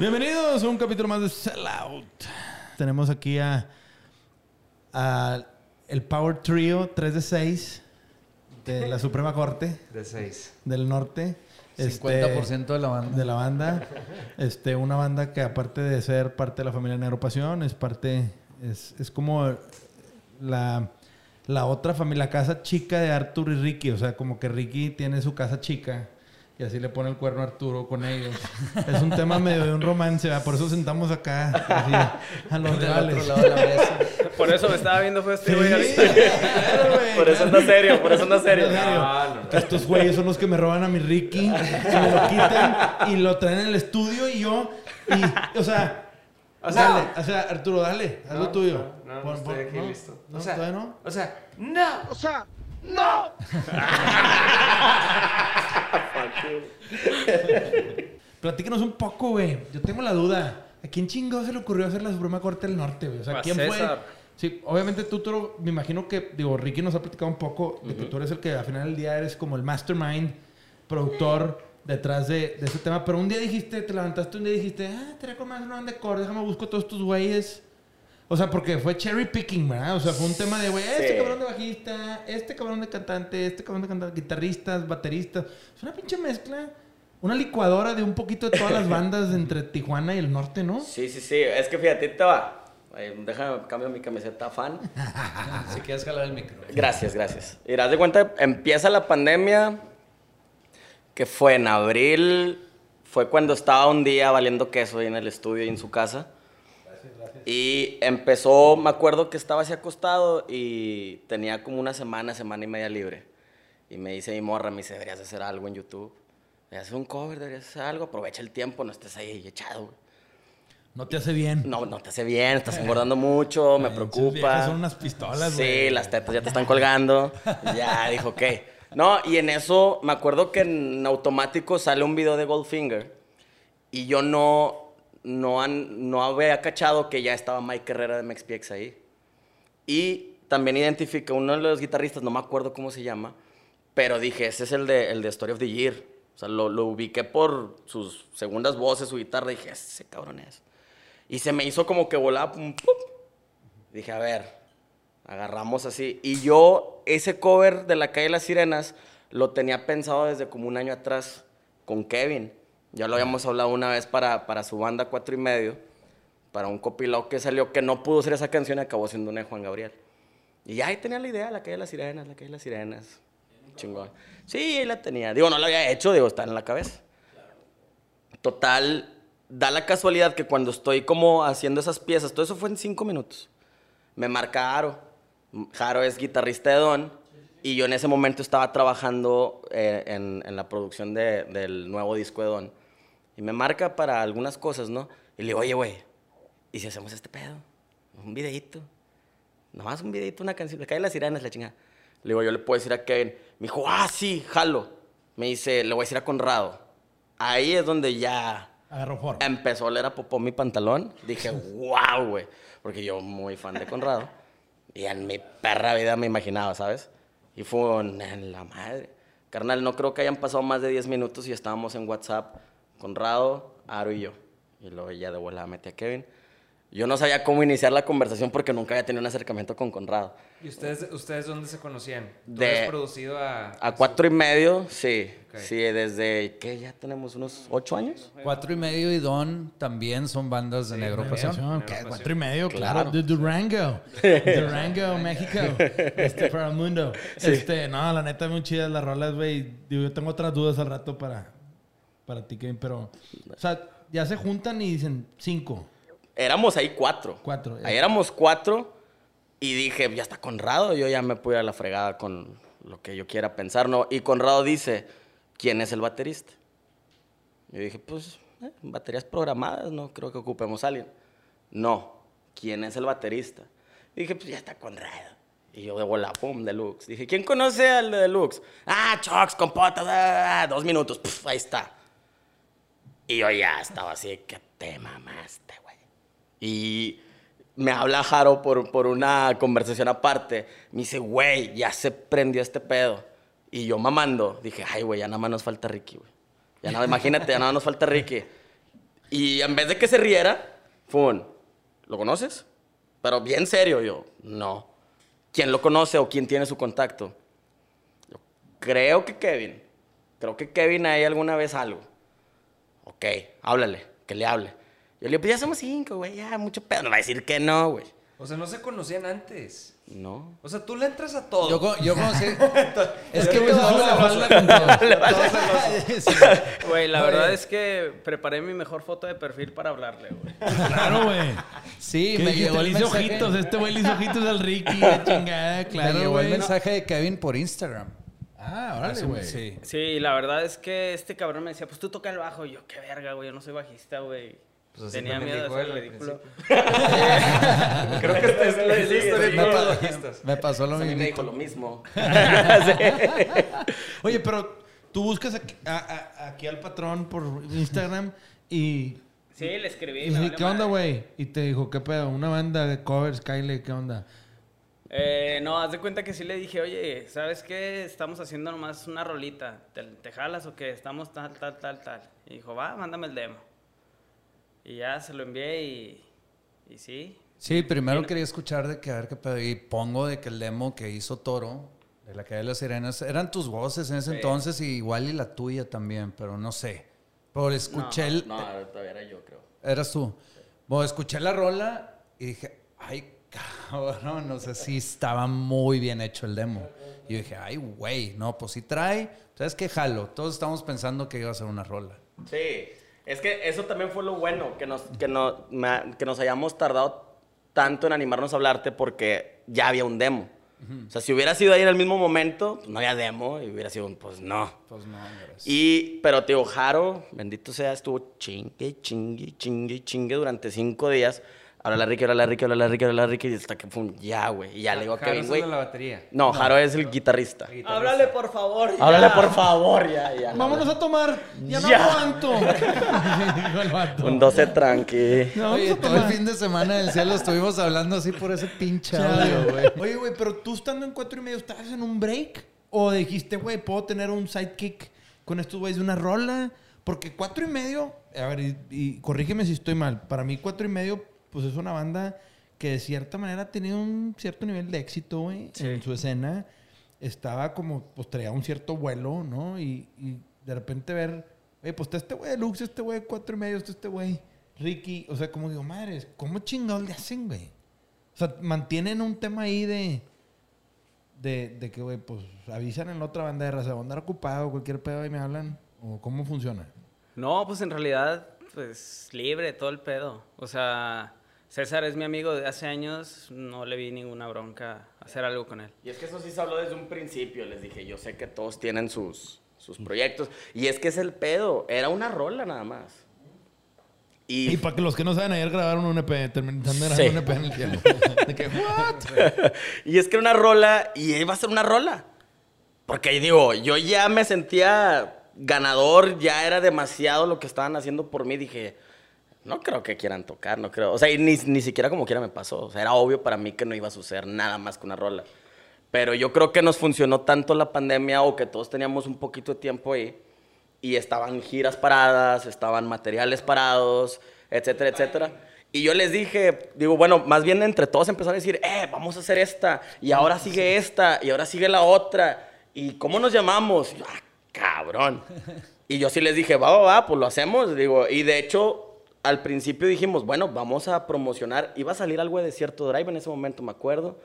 Bienvenidos a un capítulo más de Sellout. Tenemos aquí a, a el Power Trio 3 de 6 de la Suprema Corte De 6. del Norte. Este, 50% de la banda. de la banda. Este, una banda que aparte de ser parte de la familia Negro Pasión, es parte, es, es como la, la otra familia, la casa chica de Arturo y Ricky. O sea, como que Ricky tiene su casa chica y así le pone el cuerno a Arturo con ellos. Es un tema medio de un romance, ¿verdad? por eso sentamos acá, así, a los Del reales. otro lado de la mesa. Por eso me estaba viendo fue este Sí, güey claro, güey, Por eso anda serio, por eso anda serio. No, no, no. Estos güeyes son los que me roban a mi Ricky, y me lo quitan y lo traen en el estudio y yo, y, o sea, O sea- dale, o sea, Arturo, dale, haz lo tuyo. No, no, Pon- estoy aquí no, listo. No, o sea, ¿todavía no? O sea, no. O sea, Platícanos un poco, güey. Yo tengo la duda. ¿A quién chingado se le ocurrió hacer la Suprema Corte del Norte, güey? O sea, ¿quién César. fue? Sí, obviamente tú, tú, me imagino que, digo, Ricky nos ha platicado un poco de que tú eres el que al final del día eres como el mastermind, productor detrás de, de ese tema. Pero un día dijiste, te levantaste un día y dijiste, ah, te con más una banda de core, déjame busco todos estos güeyes. O sea, porque fue cherry picking, ¿verdad? O sea, fue un tema de, güey, este Sí. cabrón de bajista, este cabrón de cantante, este cabrón de cantante, guitarristas, bateristas. Es una pinche mezcla. Una licuadora de un poquito de todas las bandas entre Tijuana y el norte, ¿no? Sí, sí, sí. Es que fíjate, te va. Déjame cambio mi camiseta fan. Si quieres jalar el micro. Gracias, gracias. Y de cuenta, empieza la pandemia, que fue en abril, fue cuando estaba un día valiendo queso ahí en el estudio y en su casa. Y empezó, me acuerdo que estaba así acostado y tenía como una semana, semana y media libre. Y me dice mi morra, me dice, deberías hacer algo en YouTube. Deberías hacer un cover, deberías hacer algo, aprovecha el tiempo, no estés ahí echado. güey". No te hace bien. No, no te hace bien, estás engordando mucho, me Ay, preocupa. Son unas pistolas, Sí, güey. las tetas ya te están colgando. Ya, dijo, ok. No, y en eso me acuerdo que en automático sale un video de Goldfinger y yo no, no, han- no había cachado que ya estaba Mike Herrera de MXPX ahí. Y también identifiqué uno de los guitarristas, no me acuerdo cómo se llama, pero dije, ese es el de, el de Story of the Year. O sea, lo, lo ubiqué por sus segundas voces, su guitarra, y dije, ese cabrón es. Y se me hizo como que volaba, pum, pum. Dije, a ver, agarramos así. Y yo, ese cover de La Calle de las Sirenas, lo tenía pensado desde como un año atrás con Kevin. Ya lo habíamos hablado una vez para, para su banda Cuatro y Medio, para un copilado que salió que no pudo ser esa canción y acabó siendo una de Juan Gabriel. Y ya ahí tenía la idea, La Calle de las Sirenas, La Calle de las Sirenas. Chingón. Sí, ahí la tenía. Digo, no la había hecho, digo, está en la cabeza. Total, da la casualidad que cuando estoy como haciendo esas piezas, todo eso fue en cinco minutos. Me marca Aro. Jaro es guitarrista de Don. Y yo en ese momento estaba trabajando eh, en, en la producción de- del nuevo disco de Don. Y me marca para algunas cosas, ¿no? Y le digo, oye, güey, ¿y si hacemos este pedo? Un videíto. Nomás un videíto, una canción. Le cae las sirenas, la chingada. Le digo, yo le puedo decir a Kevin. Me dijo, ah, sí, jalo. Me dice, le voy a decir a Conrado. Ahí es donde ya Agarró forma. empezó a oler a popó mi pantalón. Dije, wow, güey. Porque yo muy fan de Conrado. Y en mi perra vida me imaginaba, ¿sabes? Y fue en la madre. Carnal, no creo que hayan pasado más de 10 minutos y estábamos en WhatsApp. Conrado, Aro y yo. Y luego ya de volada metí a Kevin. Yo no sabía cómo iniciar la conversación porque nunca había tenido un acercamiento con Conrado. ¿Y ustedes, ustedes dónde se conocían? ¿Tú De- producido a...? A cuatro y medio, sí. Sí, desde, ¿qué? Ya tenemos unos ocho años. Cuatro y medio y Don también son bandas de Negro Pasión. Pasión, ¿qué? Cuatro y medio, claro. Claro. De Durango. Durango, México. Este, para el mundo. Este, no, la neta, muy chidas las rolas, güey. Yo tengo otras dudas al rato para, para ti, Kevin, pero... O sea, ya se juntan y dicen cinco. Éramos ahí cuatro. Cuatro, ya. Ahí éramos cuatro y dije, ya está Conrado, yo ya me puedo ir a la fregada con lo que yo quiera pensar, ¿no? Y Conrado dice, ¿quién es el baterista? Yo dije, pues, eh, baterías programadas, no creo que ocupemos a alguien. No, ¿quién es el baterista? Y dije, pues ya está Conrado. Y yo de bola, pum, Deluxe. Dije, ¿quién conoce al de Deluxe? Ah, Chocs, compotas, ah, dos minutos, puf, ahí está. Y yo ya estaba así, que te mamaste, güey. Y me habla Jaro por, por una conversación aparte. Me dice, güey, ya se prendió este pedo. Y yo mamando, dije, ay, güey, ya nada más nos falta Ricky, güey. Ya nada, imagínate, ya nada más nos falta Ricky. Y en vez de que se riera, fue ¿lo conoces? Pero bien serio, yo, no. ¿Quién lo conoce o quién tiene su contacto? Creo que Kevin. Creo que Kevin hay alguna vez algo. Ok, háblale, que le hable. Yo le digo, pues ya somos cinco, güey, ya, mucho pedo. No va a decir que no, güey. O sea, no se conocían antes. No. O sea, tú le entras a todo. Yo, yo conocí. es que güey, no, la con. Sí. Güey, la verdad es que preparé mi mejor foto de perfil para hablarle, güey. Claro, güey. Sí, ¿Qué me dijiste? llegó el Le hice mensaje. ojitos. Este güey le hizo ojitos al Ricky. La chingada, me claro, llegó el güey. mensaje de Kevin por Instagram. Ah, órale, güey. Sí. Sí, la verdad es que este cabrón me decía, pues tú toca el bajo. Y yo, qué verga, güey, yo no soy bajista, güey. Pues así Tenía miedo de al ridículo. Creo que esta es la historia de los bajistas. Me pasó lo A mí me mismo. dijo lo mismo. Oye, pero tú buscas aquí, a- a- aquí al patrón por Instagram y... Sí, le escribí. y ¿Qué onda, güey? Y te dijo, ¿qué pedo? Una banda de covers, Kyle, ¿qué onda? Eh, no, haz de cuenta que sí le dije, oye, ¿sabes qué? Estamos haciendo nomás una rolita. ¿Te, te jalas o qué? Estamos tal, tal, tal, tal. Y dijo, va, mándame el demo. Y ya se lo envié y, y sí. Sí, primero quería escuchar de que a ver qué pedo. Y pongo de que el demo que hizo Toro, de la calle de las sirenas, eran tus voces en ese Sí. entonces y igual y la tuya también, pero no sé. Pero escuché el. No, todavía era yo, creo. Eras tú. Bueno, escuché la rola y dije, ay, cabrón, no sé si estaba muy bien hecho el demo. Y yo dije, ay, güey, no, pues si trae, ¿sabes qué? Jalo. Todos estamos pensando que iba a ser una rola. Sí, es que eso también fue lo bueno, que nos, que no- me- que nos hayamos tardado tanto en animarnos a hablarte porque ya había un demo. O sea, si hubiera sido ahí en el mismo momento, pues no había demo y hubiera sido, un, pues no. Pues no, gracias. Y, pero tío, Jaro, bendito sea, estuvo chingue, chingue, chingue, chingue durante cinco días. Ahora la Ricky, ahora la Ricky, ahora la Ricky, ahora la Ricky, y hasta que fue un ya, güey. Y ya le digo a Kevin, güey. la batería. No, Jaro es el guitarrista. Guitarrista. Háblale, por favor. ya. Háblale, por favor, ya, ya. Vámonos a tomar. Ya, no Ya. aguanto. Dijo el vato. Un 12 tranqui. No, Oye, vamos a todo el tomar. fin de semana del cielo estuvimos hablando así por ese pinche audio, güey. Oye, güey, pero tú estando en cuatro y medio, ¿estabas en un break? ¿O dijiste, güey, puedo tener un sidekick con estos güeyes de una rola? Porque cuatro y medio, a ver, y, y corrígeme si estoy mal. Para mí, cuatro y medio, pues es una banda que de cierta manera ha tenido un cierto nivel de éxito, güey, en su escena. Estaba como, pues traía un cierto vuelo, ¿no? Y, y de repente ver, oye, pues está este güey de Lux, este güey de cuatro y medio, está este güey Ricky. O sea, como digo, madres, ¿cómo chingados le hacen, güey? O sea, mantienen un tema ahí de. De, de que, güey, pues avisan en la otra banda de raza, andar ocupado, cualquier pedo y me hablan. ¿O cómo funciona? No, pues en realidad, pues libre, todo el pedo. O sea, César es mi amigo de hace años, no le vi ninguna bronca hacer algo con él. Y es que eso sí se habló desde un principio, les dije, yo sé que todos tienen sus, sus proyectos. Y es que es el pedo, era una rola nada más. Y Y, para que los que no saben, ayer grabaron un EP, terminaron grabando Sí. un EP en el cielo. De que, ¿what? y es que era una rola y iba a ser una rola. Porque digo, yo ya me sentía ganador, ya era demasiado lo que estaban haciendo por mí. Dije, no creo que quieran tocar, no creo. O sea, y ni, ni siquiera como quiera me pasó. O sea, era obvio para mí que no iba a suceder nada más que una rola. Pero yo creo que nos funcionó tanto la pandemia o que todos teníamos un poquito de tiempo ahí. Y estaban giras paradas, estaban materiales parados, etcétera, etcétera. Y yo les dije, digo, bueno, más bien entre todos empezaron a decir, eh, vamos a hacer esta, y ahora sigue esta, y ahora sigue la otra, y ¿cómo nos llamamos? Y yo, ah, cabrón. Y yo sí les dije, va, va, va, pues lo hacemos, digo, y de hecho, al principio dijimos, bueno, vamos a promocionar, iba a salir algo de Desierto Drive en ese momento, me acuerdo.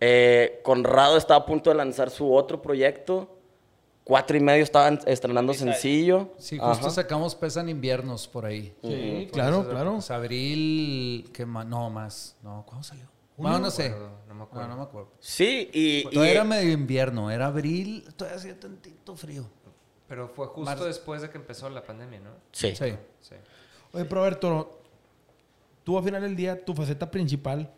Eh, Conrado estaba a punto de lanzar su otro proyecto. Cuatro y medio estaban estrenando sencillo. Sí, justo Ajá. sacamos Pesan Inviernos por ahí. Sí, claro, claro. Pues abril, ¿qué más? No, más. No, ¿cuándo salió? No, no sé. acuerdo, no me acuerdo. No, no me acuerdo. Sí, y, y- Todavía era medio invierno, era abril, todavía hacía tantito frío. Pero fue justo Marzo. después de que empezó la pandemia, ¿no? sí. Sí. Sí. Oye, Toro, tú al final del día, tu faceta principal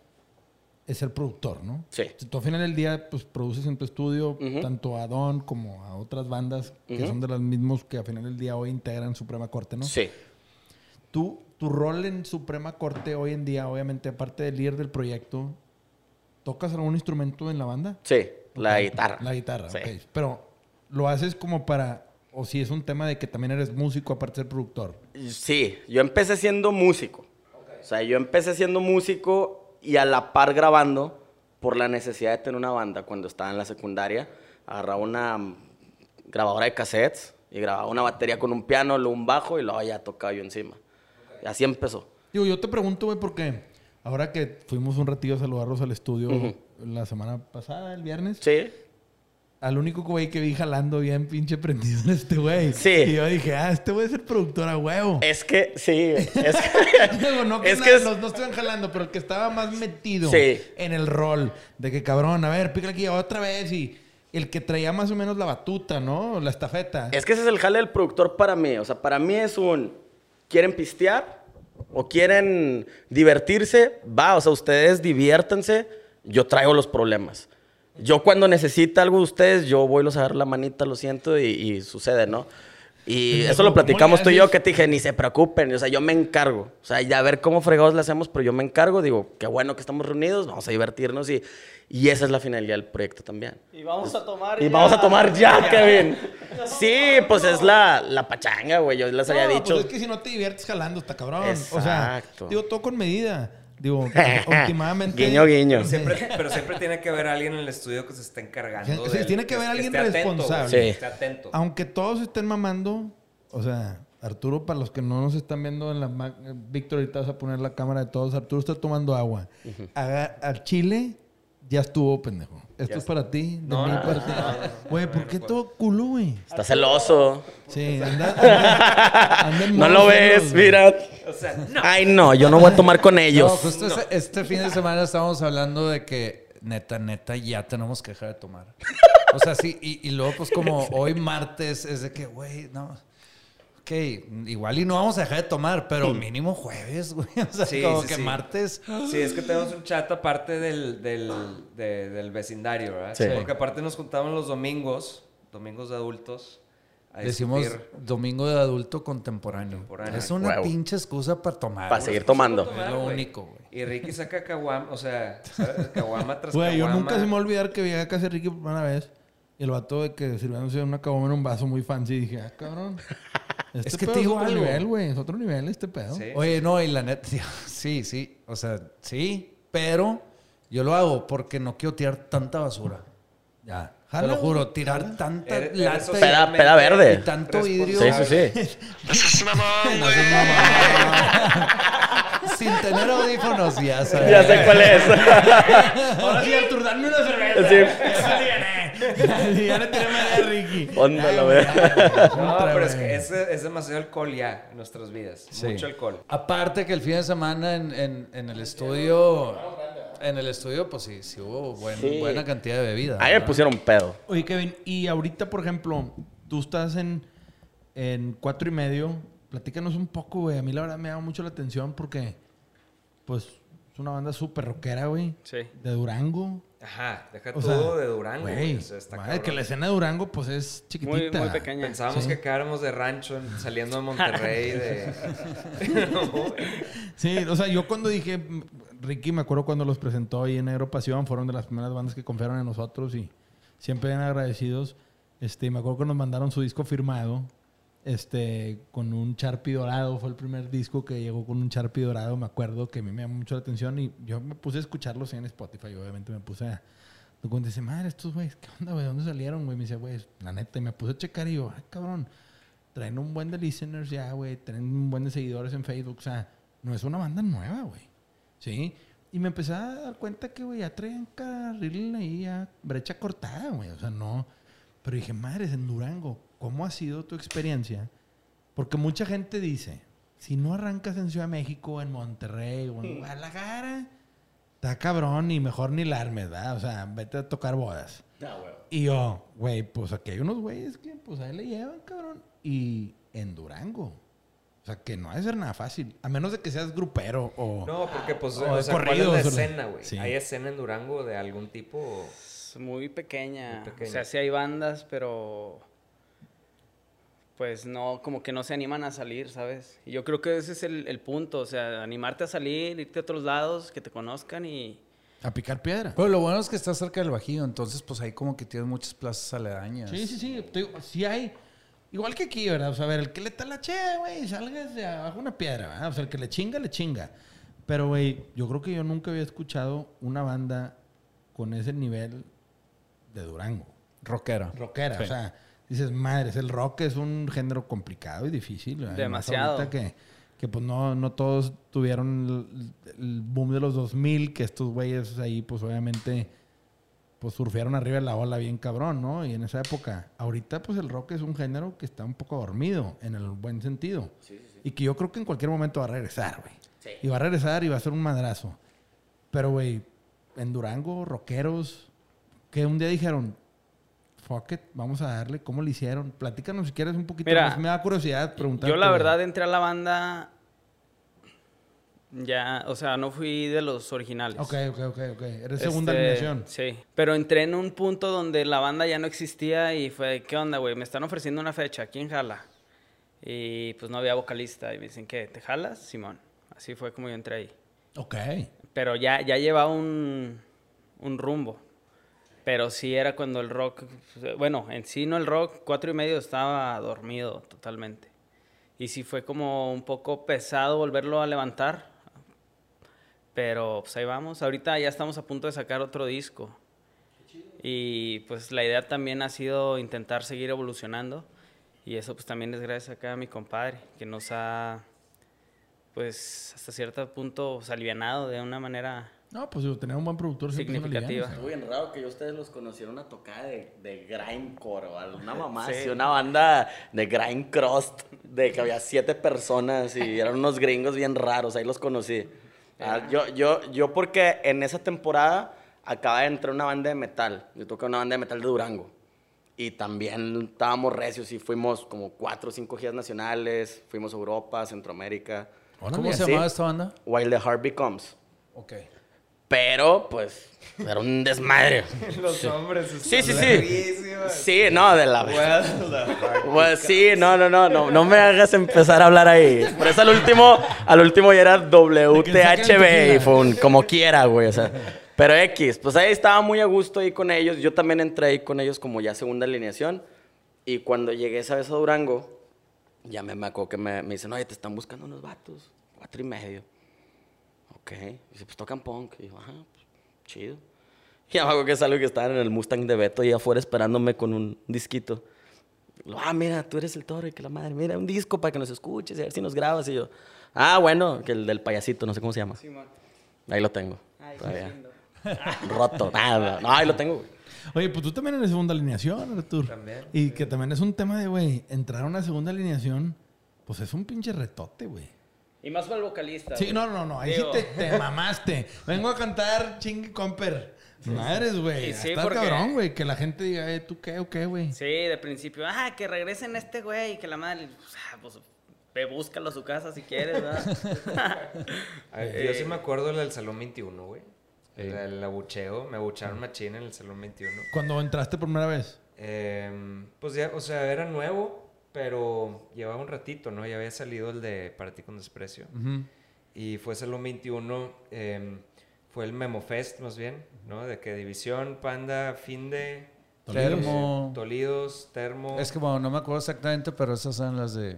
es ser productor, ¿no? Sí. Tú al final del día, pues produces en tu estudio Ujú. tanto a Don como a otras bandas que Ujú. son de los mismos que al final del día hoy integran Suprema Corte, ¿no? Sí. tú, tu rol en Suprema Corte hoy en día, obviamente, aparte de líder del proyecto, ¿tocas algún instrumento en la banda? Sí, la guitarra. La guitarra, Sí. ok. Pero lo haces como para, o si es un tema de que también eres músico aparte de ser productor. Sí, yo empecé siendo músico. O sea, yo empecé siendo músico y a la par grabando por la necesidad de tener una banda cuando estaba en la secundaria. Agarraba una grabadora de cassettes y grababa una batería con un piano, luego un bajo y luego ya tocaba yo encima. Y así empezó. Digo, yo te pregunto, güey, porque ahora que fuimos un ratillo a saludarlos al estudio Ujú. la semana pasada, el viernes, Sí. Al único güey que vi jalando bien pinche prendido en este güey. Sí. Y yo dije, ah, este güey es el productor a huevo. Es que, sí, es que... Digo, no que, es nada, que es- los dos estuvieran jalando, pero el que estaba más metido Sí. en el rol de que cabrón, a ver, pícale aquí otra vez y el que traía más o menos la batuta, ¿no? La estafeta. Es que ese es el jale del productor para mí. O sea, para mí es un. ¿Quieren pistear? ¿O quieren divertirse? Va, o sea, ustedes diviértanse. Yo traigo los problemas. Yo cuando necesita algo de ustedes, yo voy, los agarro la manita, lo siento y, y sucede, ¿no? Y eso lo ¿cómo platicamos tú y yo, que te dije, ni se preocupen, o sea, yo me encargo. O sea, ya a ver cómo fregados le hacemos, pero yo me encargo. Digo, qué bueno que estamos reunidos, vamos a divertirnos y, y esa es la finalidad del proyecto también. Y vamos a tomar Y ya. vamos a tomar ya, Kevin. Sí, pues es la, la pachanga, güey. Yo les había No, dicho. Pues es que si no te diviertes jalando, está cabrón. O sea, Exacto. digo, todo con medida. Digo, últimamente. Guiño, guiño. Siempre- pero siempre tiene que haber alguien en el estudio que se esté encargando. Sí, del- tiene que haber alguien atento, responsable. Sí. que esté atento. Aunque todos estén mamando, o sea, Arturo, para los que no nos están viendo en la... ma- eh, Víctor, ahorita vas a poner la cámara de todos. Arturo está tomando agua. Haga- al chile ya estuvo, pendejo. Esto Ya es para ti, de No, mí no, para no, ti. no, no. Güey, ¿por qué todo culo, güey? Está celoso. Sí, anda... anda- anda No lo ves, güey. mira. O sea, no. Ay, no, yo no voy a tomar con No, ellos. justo Este, este fin de semana estábamos hablando de que neta, neta, ya tenemos que dejar de tomar. O sea, sí, y, y luego pues como hoy martes es de que, güey, no. Ok, igual y no vamos a dejar de tomar, pero mínimo jueves, güey. O sea, Sí, como sí, que sí. martes. Sí, es que tenemos un chat aparte del, del, de- del vecindario, ¿verdad? Sí. Porque aparte nos juntamos los domingos, domingos de adultos, a Decimos discutir. domingo de adulto contemporáneo. Contemporáneo. Es una Huevo. pinche excusa para tomar. Para güey. seguir tomando. Es lo único, güey. Y Ricky saca caguama, o sea, ¿sabes? caguama tras Güey, yo caguama. nunca se me va a olvidar que llegué a casa de Ricky por primera vez. Y el vato de que sirviéndose una caguama en un vaso muy fancy. dije, ah, cabrón. Este Es que pedo te digo otro algo. nivel, güey. Es otro nivel este pedo. Sí. Oye, no, y la neta, sí, sí, o sea, sí, pero yo lo hago porque no quiero tirar tanta basura. Ya, te lo juro, güey, tirar jala. tanta Eres- eres lata y- Peda, peda verde. y tanto vidrio. Sí, sí, sí. No seas mamón. Sin tener audífonos, ya sabes. Ya sé cuál es. Ahora sí, Artur, dame una cerveza. Sí. Ya le tiré madre a Ricky. Onda, la verdad. No, pero es que es, es demasiado alcohol ya en nuestras vidas. Sí. Mucho alcohol. Aparte que el fin de semana en, en- en el estudio, en el estudio, pues sí, sí hubo buen- Sí. buena cantidad de bebida. A mí me pusieron pedo. Oye, Kevin, y ahorita, por ejemplo, tú estás en, en cuatro y medio. Platícanos un poco, güey. A mí la verdad me llama mucho la atención porque, pues, es una banda súper rockera, güey. Sí. De Durango. Ajá, deja O tú sea, de Durango. Güey, güey, o sea, está madre, que la escena de Durango, pues, es Muy, chiquitita. muy pequeña. Pensábamos Sí. que quedáramos de rancho en- saliendo de Monterrey. de... No. Sí, o sea, yo cuando dije, Ricky, me acuerdo cuando los presentó ahí en Negro Pasión, fueron de las primeras bandas que confiaron en nosotros y siempre bien agradecidos. Este, me acuerdo que nos mandaron su disco firmado, este, con un Sharpie dorado, fue el primer disco que llegó con un Sharpie dorado, me acuerdo que a mí me llamó mucho la atención y yo me puse a escucharlos en Spotify, obviamente me puse a... Cuando dice, madre, estos güeyes, ¿qué onda, güey? ¿Dónde salieron, güey? Me dice, güey, la neta, y me puse a checar y yo, ay, cabrón, traen un buen de listeners ya, güey. Traen un buen de seguidores en Facebook. O sea, no es una banda nueva, güey. ¿Sí? Y me empecé a dar cuenta que, güey, ya traían carril ahí, ya brecha cortada, güey. O sea, no. Pero dije, madres, en Durango, ¿cómo ha sido tu experiencia? Porque mucha gente dice, si no arrancas en Ciudad de México, en Monterrey o en Guadalajara, está cabrón y mejor ni la armes, ¿verdad? O sea, vete a tocar bodas. Y yo, güey, pues aquí hay unos güeyes que pues ahí le llevan, cabrón. Y en Durango. O sea, que no ha de ser nada fácil. A menos de que seas grupero o... No, porque pues, O o, de sea, ¿cuál es corridos, la escena, güey? Sí. ¿Hay escena en Durango de algún tipo? Es muy pequeña. Muy pequeña. O sea, sí hay bandas, pero pues no, como que no se animan a salir, ¿sabes? Y yo creo que ese es el, el punto, o sea, animarte a salir, irte a otros lados, que te conozcan y... A picar piedra. Pero lo bueno es que está cerca del Bajío, entonces pues ahí como que tienes muchas plazas aledañas. Sí, sí, sí. Te digo, sí hay. Igual que aquí, ¿verdad? O sea, a ver, el que le talache, güey, salga de abajo una piedra, ¿verdad? O sea, el que le chinga, le chinga. Pero, güey, yo creo que yo nunca había escuchado una banda con ese nivel de Durango. Rockera. Rockera. Sí. O sea, dices, madres, el rock es un género complicado y difícil. Demasiado. ahorita que, que pues no, no todos tuvieron el, el boom de los 2000, que estos güeyes ahí, pues obviamente, pues surfearon arriba de la ola bien cabrón, ¿no? Y en esa época, ahorita pues el rock es un género que está un poco dormido, en el buen sentido. Y que yo creo que en cualquier momento va a regresar, güey. Sí. Y va a regresar y va a ser un madrazo. Pero, güey, en Durango, rockeros, que un día dijeron, fuck it, vamos a darle, ¿cómo lo hicieron? Platícanos si quieres un poquito Mira, más. Me da curiosidad preguntar. Yo la verdad entré a la banda ya, o sea, no fui de los originales. Ok, ok, ok, ok. Eres segunda Este, alineación. Sí, pero entré en un punto donde la banda ya no existía y fue, ¿qué onda, güey? Me están ofreciendo una fecha, ¿quién jala? Y pues no había vocalista y me dicen, ¿qué? ¿Te jalas? Simón. Así fue como yo entré ahí. Ok. Pero ya, ya llevaba un, un rumbo. Pero sí era cuando el rock, bueno, en sí no el rock, cuatro y medio estaba dormido totalmente. Y sí fue como un poco pesado volverlo a levantar. Pero pues ahí vamos. Ahorita ya estamos a punto de sacar otro disco. Y pues la idea también ha sido intentar seguir evolucionando. Y eso pues también es gracias acá a mi compadre, que nos ha pues hasta cierto punto alivianado de una manera No, pues digo, tener un buen productor Significativa. Estuvo bien raro que yo ustedes los conocieron una tocada de, de grindcore o algo, una mamá Sí. así, una banda de grind crust, de que había siete personas y eran unos gringos bien raros, ahí los conocí. Ah, yo, yo, yo porque en esa temporada acaba de entrar una banda de metal, yo toqué una banda de metal de Durango. Y también estábamos recios y fuimos como cuatro o cinco giras nacionales, fuimos a Europa, Centroamérica. ¿Cómo se llamaba esta banda? While the Heart Becomes. Ok. Pero, pues, era un desmadre. Los hombres. Sí, sí, sí. Sí, no, de la... Pues sí, no, no, no, no, no me hagas empezar a hablar ahí. Por eso al último, al último ya era WTHB y fue un como quiera, güey, o sea. Pero X, pues ahí estaba muy a gusto ahí con ellos. Yo también entré ahí con ellos como ya segunda alineación. Y cuando llegué esa vez a Durango, ya me, me acuerdo que me, me dicen, oye, te están buscando unos vatos, cuatro y medio. Ok. Dice, pues tocan punk. Y yo, ajá, pues, chido. Y ya me acuerdo que es algo que estaban en el Mustang de Beto y afuera esperándome con un disquito. Lo, ah, mira, tú eres el toro y que la madre, mira, un disco para que nos escuches y a ver si nos grabas. Y yo, ah, bueno, que el del payasito, no sé cómo se llama. Ahí lo tengo. Ay, qué todavía. lindo. Roto, nada. No, ahí lo tengo, güey. Oye, pues tú también eres segunda alineación, Artur. También. Y que también es un tema de, güey, entrar a una segunda alineación, pues es un pinche retote, güey. Y más para el vocalista. Sí, güey. no, no, no. Ahí Digo, sí te, te mamaste. Vengo a cantar chingue comper. Madres, güey. Y sí, Está porque- cabrón, güey. Que la gente diga, eh, ¿tú qué o qué, güey? Sí, de principio, ah, que regresen este güey, que la madre, pues, ah, pues, ve, búscalo a su casa si quieres, ¿verdad? A ver, yo sí me acuerdo del Salón 21, güey. El, el abucheo. Me abucharon machín en el Salón 21. Cuando entraste por primera vez. Em, pues ya, o sea, era nuevo, pero llevaba un ratito, ¿no? Ya había salido el de Para ti con desprecio. Y fue Salón 21, em, fue el Memo Fest más bien, ¿no? De que División, Panda, Finde, Termo. Tolidos, Termo. Es que bueno, no me acuerdo exactamente, pero esas son las de,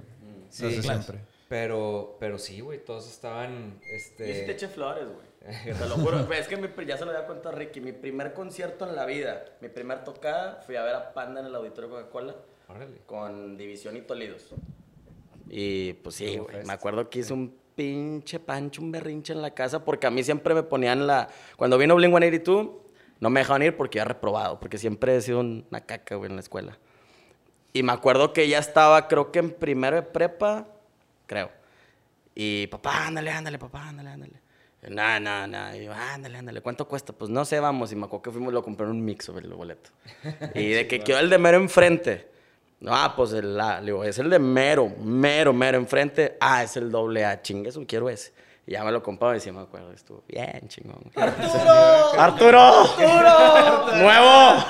Sí, las de claro. siempre. Pero, pero sí, güey, todos estaban, Yo sí te este... eché flores, güey. Te lo juro. Es que mi ya se lo había contado a Ricky. Mi primer concierto en la vida, mi primer tocada, fui a ver a Panda en el auditorio Coca-Cola Órale. con División y Tolidos. Y pues sí, güey. Me acuerdo que hice un pinche pancho, un berrinche en la casa, porque a mí siempre me ponían la. Cuando vino Blink 182, no me dejaban ir porque ya reprobado, porque siempre he sido una caca, güey, en la escuela. Y me acuerdo que ya estaba, creo que en primero de prepa, creo. Y papá, ándale, ándale, papá, ándale, ándale. No, no, no. Y yo, ándale, ándale. ¿Cuánto cuesta? Pues no sé, vamos. Y me acuerdo que fuimos, lo compré en un mixo, el boleto. Y de que quedó el de mero enfrente. No, ah, pues el A. Le digo, es el de mero, mero, mero enfrente. Ah, es el doble A. Chingue eso, quiero ese. Y ya me lo compró y sí me acuerdo. Estuvo bien chingón. ¡Arturo! ¡Arturo! ¡Nuevo!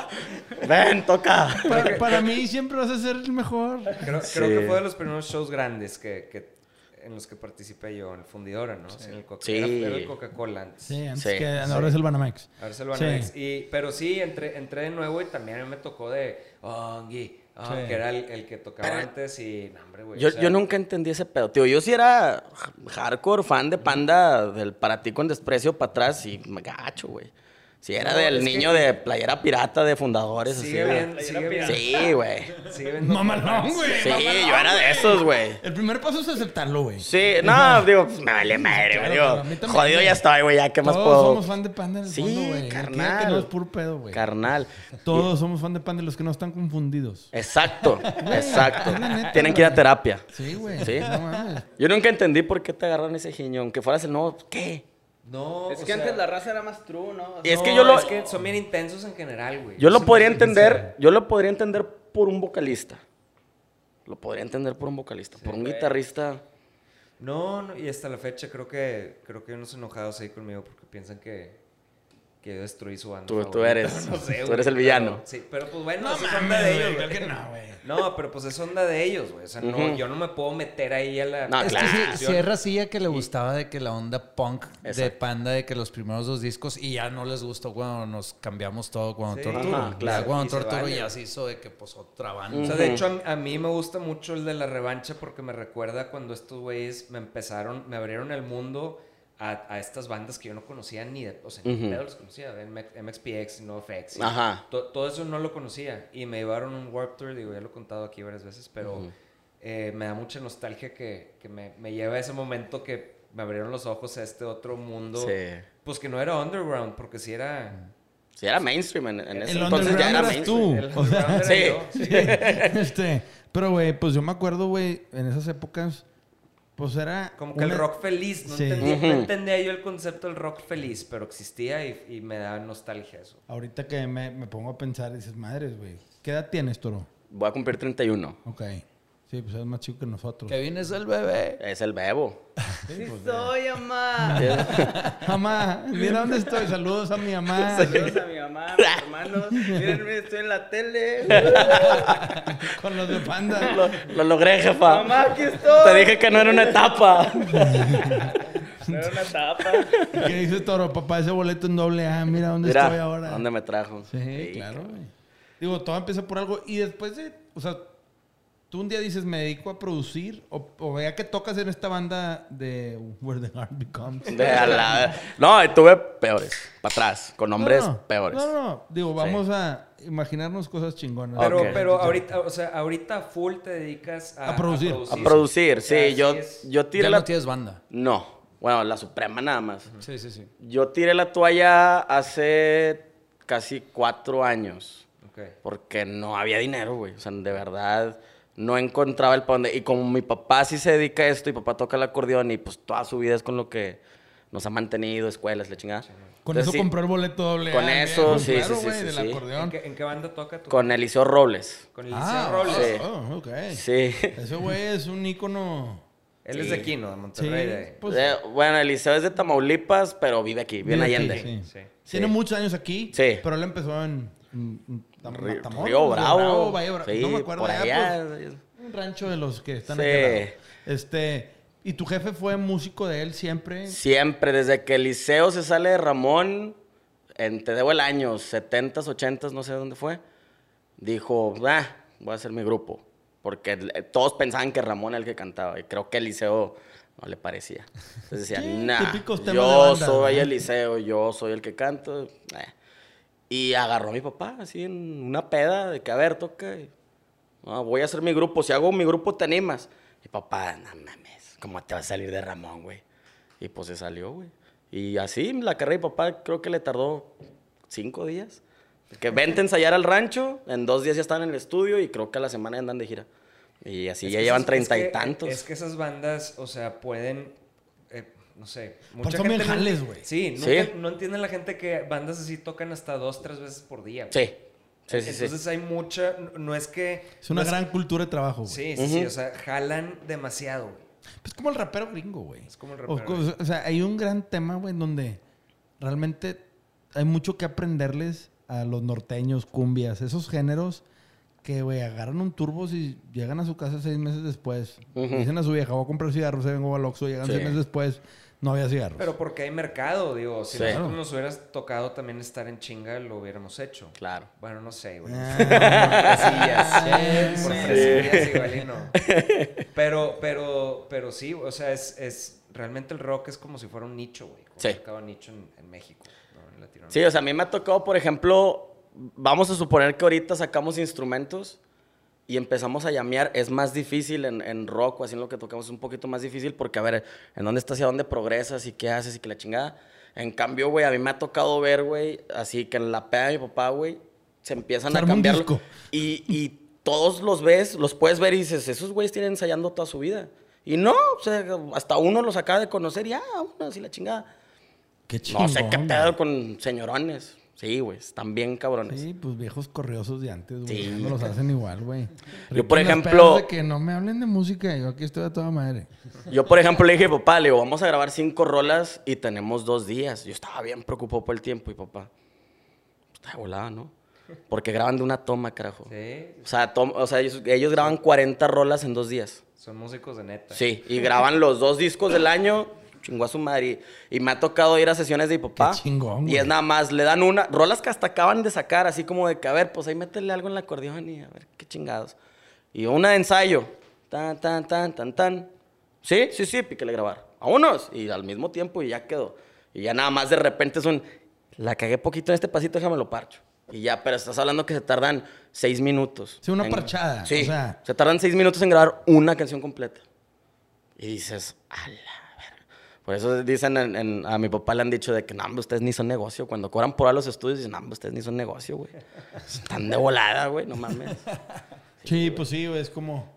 Ven, toca. Para, para mí siempre vas a ser el mejor. Creo, Sí. creo que fue de los primeros shows grandes que, que- en los que participé yo, en Fundidora, ¿no? Sí. En el Coca- Sí. Era, el Coca-Cola antes. Sí, antes Sí, que sí. ahora es el Banamex. Ahora es el Sí. Banamex. Y, pero sí, entré, entré de nuevo y también a mí me tocó de Ongi, ah, Sí. que era el, el que tocaba antes y, no, hombre, güey. Yo, o sea, yo nunca entendí ese pedo. Tío, yo sí era hardcore fan de Panda del Para ti con desprecio para atrás y me gacho, güey. Sí, era No, del que- niño de playera pirata de fundadores. Sigue así, bien, güey. sigue bien. Sí, güey. Mamalón, güey. Sí, mamalón, yo era de esos, güey. El primer paso es aceptarlo, güey. Sí, no, digo, pues me vale madre, güey. digo, claro, jodido ya estoy, güey, ya, ¿qué más Todos puedo? somos fan de Panda en el Sí, fondo, güey. carnal. Que no es puro pedo, güey. Carnal. Todos somos fan de Panda los que no están confundidos. Exacto, exacto. neta, Tienen que ir a terapia. Sí, güey. Sí. No mames. Yo nunca entendí por qué te agarraron ese giñón. Que fueras el nuevo, ¿qué? No, Es o que sea, antes la raza era más true, ¿no? O Y es sea, que no, yo lo- Es que son bien intensos en general, güey. Yo lo podría entender, yo lo podría entender por un vocalista. Lo podría entender por un vocalista. por un güey. guitarrista. No, no, y hasta la fecha creo que creo que hay unos enojados ahí conmigo porque piensan que, que yo destruí su banda. Tú- tú eres- No sé, tú güey, eres el pero- villano. sí, pero pues bueno, No es mames, onda de güey, ellos, güey. que no, güey. No, pero pues es onda de ellos, güey. O sea, no, yo no me puedo meter ahí a la. No, a la claro. Sí, discusión. sí, racilla que le gustaba de que la onda punk de. Panda, de que los primeros dos discos, y ya no les gustó cuando nos cambiamos todo cuando Sí. Torturo. Ajá, claro. Ya cuando Y Torturo vale. ya se hizo de que pues otra banda. O sea, de hecho, a, a mí me gusta mucho el de la revancha porque me recuerda cuando estos güeyes me empezaron, me abrieron el mundo a, a estas bandas que yo no conocía ni de, o sea, ni de Ujú. pedo los conocía, de M- MXPX, NoFX. to- todo eso no lo conocía y me llevaron un Warp Tour, digo, ya lo he contado aquí varias veces, pero Ujú. eh, me da mucha nostalgia que, que me, me lleva a ese momento que me abrieron los ojos a este otro mundo. Sí. Pues que no era underground, porque si era... Sí, era mainstream en, en ese El entonces ya era eras mainstream. tú. El O sea, era sí. yo, sí. este, pero, güey, pues yo me acuerdo, güey, en esas épocas, pues era... Como que el rock feliz, no, Sí. entendía, no entendía yo el concepto del rock feliz, pero existía y, y me da nostalgia eso. Ahorita que me, me pongo a pensar, dices, madres, güey. ¿Qué edad tienes, Toro? Voy a cumplir 31. Ok. Sí, pues es más chico que nosotros. Kevin es el bebé. Es el bebo. Sí soy, mamá. Mamá, mira dónde estoy. Saludos a mi mamá. Saludos a mi mamá, a mis hermanos. Mírenme, estoy en la tele. Con los de panda. Lo, lo logré, jefa. Mamá, aquí estoy. Te dije que no era una etapa. No era una tapa. ¿Qué dice Toro? Papá, ese boleto en doble A. Mira dónde Mira, estoy ahora. ¿dónde me trajo? Sí, claro, güey. Digo, todo empieza por algo. Y después de, o sea, tú un día dices, me dedico a producir. O, o vea que tocas en esta banda de Where the Heart Becomes. De a la- No, tuve peores. Para atrás. Con nombres No, no, peores. No, no, digo, vamos a imaginarnos cosas chingonas. Pero, pero ahorita, o sea, ahorita full te dedicas a, A producir. A producir, sí. Yo, es- yo tiré Ya la... no tienes banda. No. Bueno, la Suprema nada más. Sí, sí, sí. Yo tiré la toalla hace casi cuatro años. Ok. Porque no había dinero, güey. O sea, de verdad no encontraba el pa' dónde. Y como mi papá sí se dedica a esto y papá toca el acordeón y pues toda su vida es con lo que nos ha mantenido, escuelas, la chingada. Con Entonces, eso sí, compró el boleto doble. Con eso, sí, claro, sí, sí. ¿En qué, en qué banda toca tú? Con Eliseo Robles. Con Eliseo Ah, Robles. Sí. oh, ok. Sí. Ese güey es un ícono. Él es de aquí, ¿no? De Monterrey. de- pues, Eh, bueno, Eliseo es de Tamaulipas, pero vive aquí, vive en Allende. sí. Sí. Tiene muchos años aquí. Sí. Pero él empezó en, Matamoros, Río Bravo. Valle Bravo. Sí, no me acuerdo. por allá, allá. pues, un rancho de los que están Sí. aquí. Este, ¿y tu jefe fue músico de él siempre? Siempre, desde que Eliseo se sale de Ramón, en, te debo el año, 70s, 80s, no sé dónde fue, dijo, ah, voy a hacer mi grupo. Porque eh, todos pensaban que Ramón era el que cantaba. Y creo que Eliseo no le parecía. Entonces decía, Sí, nah, yo soy ¿no? Eliseo, yo soy el que canto. eh. Y agarró a mi papá, así en una peda, de que a ver, toca. y, "No, voy a hacer mi grupo. Si hago mi grupo, te animas. Y papá, no mames, ¿cómo te va a salir de Ramón, güey? Y pues se salió, güey. Y así la carrera de mi papá creo que le tardó cinco días. Que vente a ensayar al rancho, en dos días ya están en el estudio y creo que a la semana ya andan de gira. Y así Es ya llevan treinta y tantos. Es que esas bandas, o sea, pueden, no sé, Pues mucha bien gente no- jales, güey. Sí, Sí. nunca- no entiende la gente que bandas así tocan hasta dos, tres veces por día. Sí, sí, sí. sí. Entonces hay mucha, no- es que... Es una no gran cultura de trabajo, güey. Sí, sí, sí, o sea, jalan demasiado, güey. Pues como el rapero gringo, güey. Es como el O, rapero. o sea, hay un gran tema, güey, en donde realmente hay mucho que aprenderles a los norteños, cumbias, esos géneros que, güey, agarran un turbo y llegan a su casa seis meses después. Dicen a su vieja, voy a comprar cigarros, se vengo al Oxxo, llegan Sí. seis meses después, no había cigarros. Pero porque hay mercado, digo. Si Sí. nosotros nos hubieras tocado también estar en chinga, lo hubiéramos hecho. Claro. Bueno, no sé, güey. Ah, Por fresillas. Por fresillas igual y no. Pero, pero, pero sí, o sea, es, es... Realmente el rock es como si fuera un nicho, güey. Como Sí. acaba nicho en, en México, ¿no? En Latinoamérica. Sí, o sea, a mí me ha tocado, por ejemplo, vamos a suponer que ahorita sacamos instrumentos y empezamos a llamear. Es más difícil en, en rock o así en lo que tocamos, es un poquito más difícil porque, a ver, en dónde estás y a dónde progresas y qué haces y que la chingada. En cambio, güey, a mí me ha tocado ver, güey, así que en la peda de mi papá, güey, se empiezan a cambiar. Y, y todos los ves, los puedes ver y dices, esos güeyes tienen ensayando toda su vida. Y no, o sea, hasta uno los acaba de conocer y ah, uno así la chingada. Qué chingón. No sé qué pedo con señorones. Sí, güey, están bien cabrones. Sí, pues viejos corriosos de antes, güey. Sí. No los hacen igual, güey. Yo, por ejemplo- de que no me hablen de música, yo aquí estoy a toda madre. Yo, por ejemplo, le dije, papá, le digo, vamos a grabar cinco rolas y tenemos dos días. Yo estaba bien preocupado por el tiempo y papá, está de volada, ¿no? Porque graban de una toma, carajo. Sí, O sea, tom- o sea ellos, ellos graban 40 rolas en dos días. son músicos de neta. Sí, y graban los dos discos del año, chingó a su madre. Y, y me ha tocado ir a sesiones de papá. Chingón, Y güey. es nada más, le dan una, rolas que hasta acaban de sacar, así como de que, a ver, pues ahí métele algo en el acordeón y a ver qué chingados. Y una de ensayo, tan, tan, tan, tan, tan. Sí, sí, sí, píquele grabar. A unos, y al mismo tiempo, y ya quedó. Y ya nada más de repente es un, la cagué poquito en este pasito, déjame lo parcho. Y ya, pero estás hablando que se tardan seis minutos. Sí, una en- parchada, Sí, o sea. se tardan seis minutos en grabar una canción completa. Y dices, a la verga. Por eso dicen, en- en- a mi papá le han dicho de que, no, hombre, ustedes ni son negocio. Cuando cobran por a los estudios, dicen, no, hombre, ustedes ni son negocio, güey. Están de volada, güey, no mames. Sí, pues sí, güey, es como...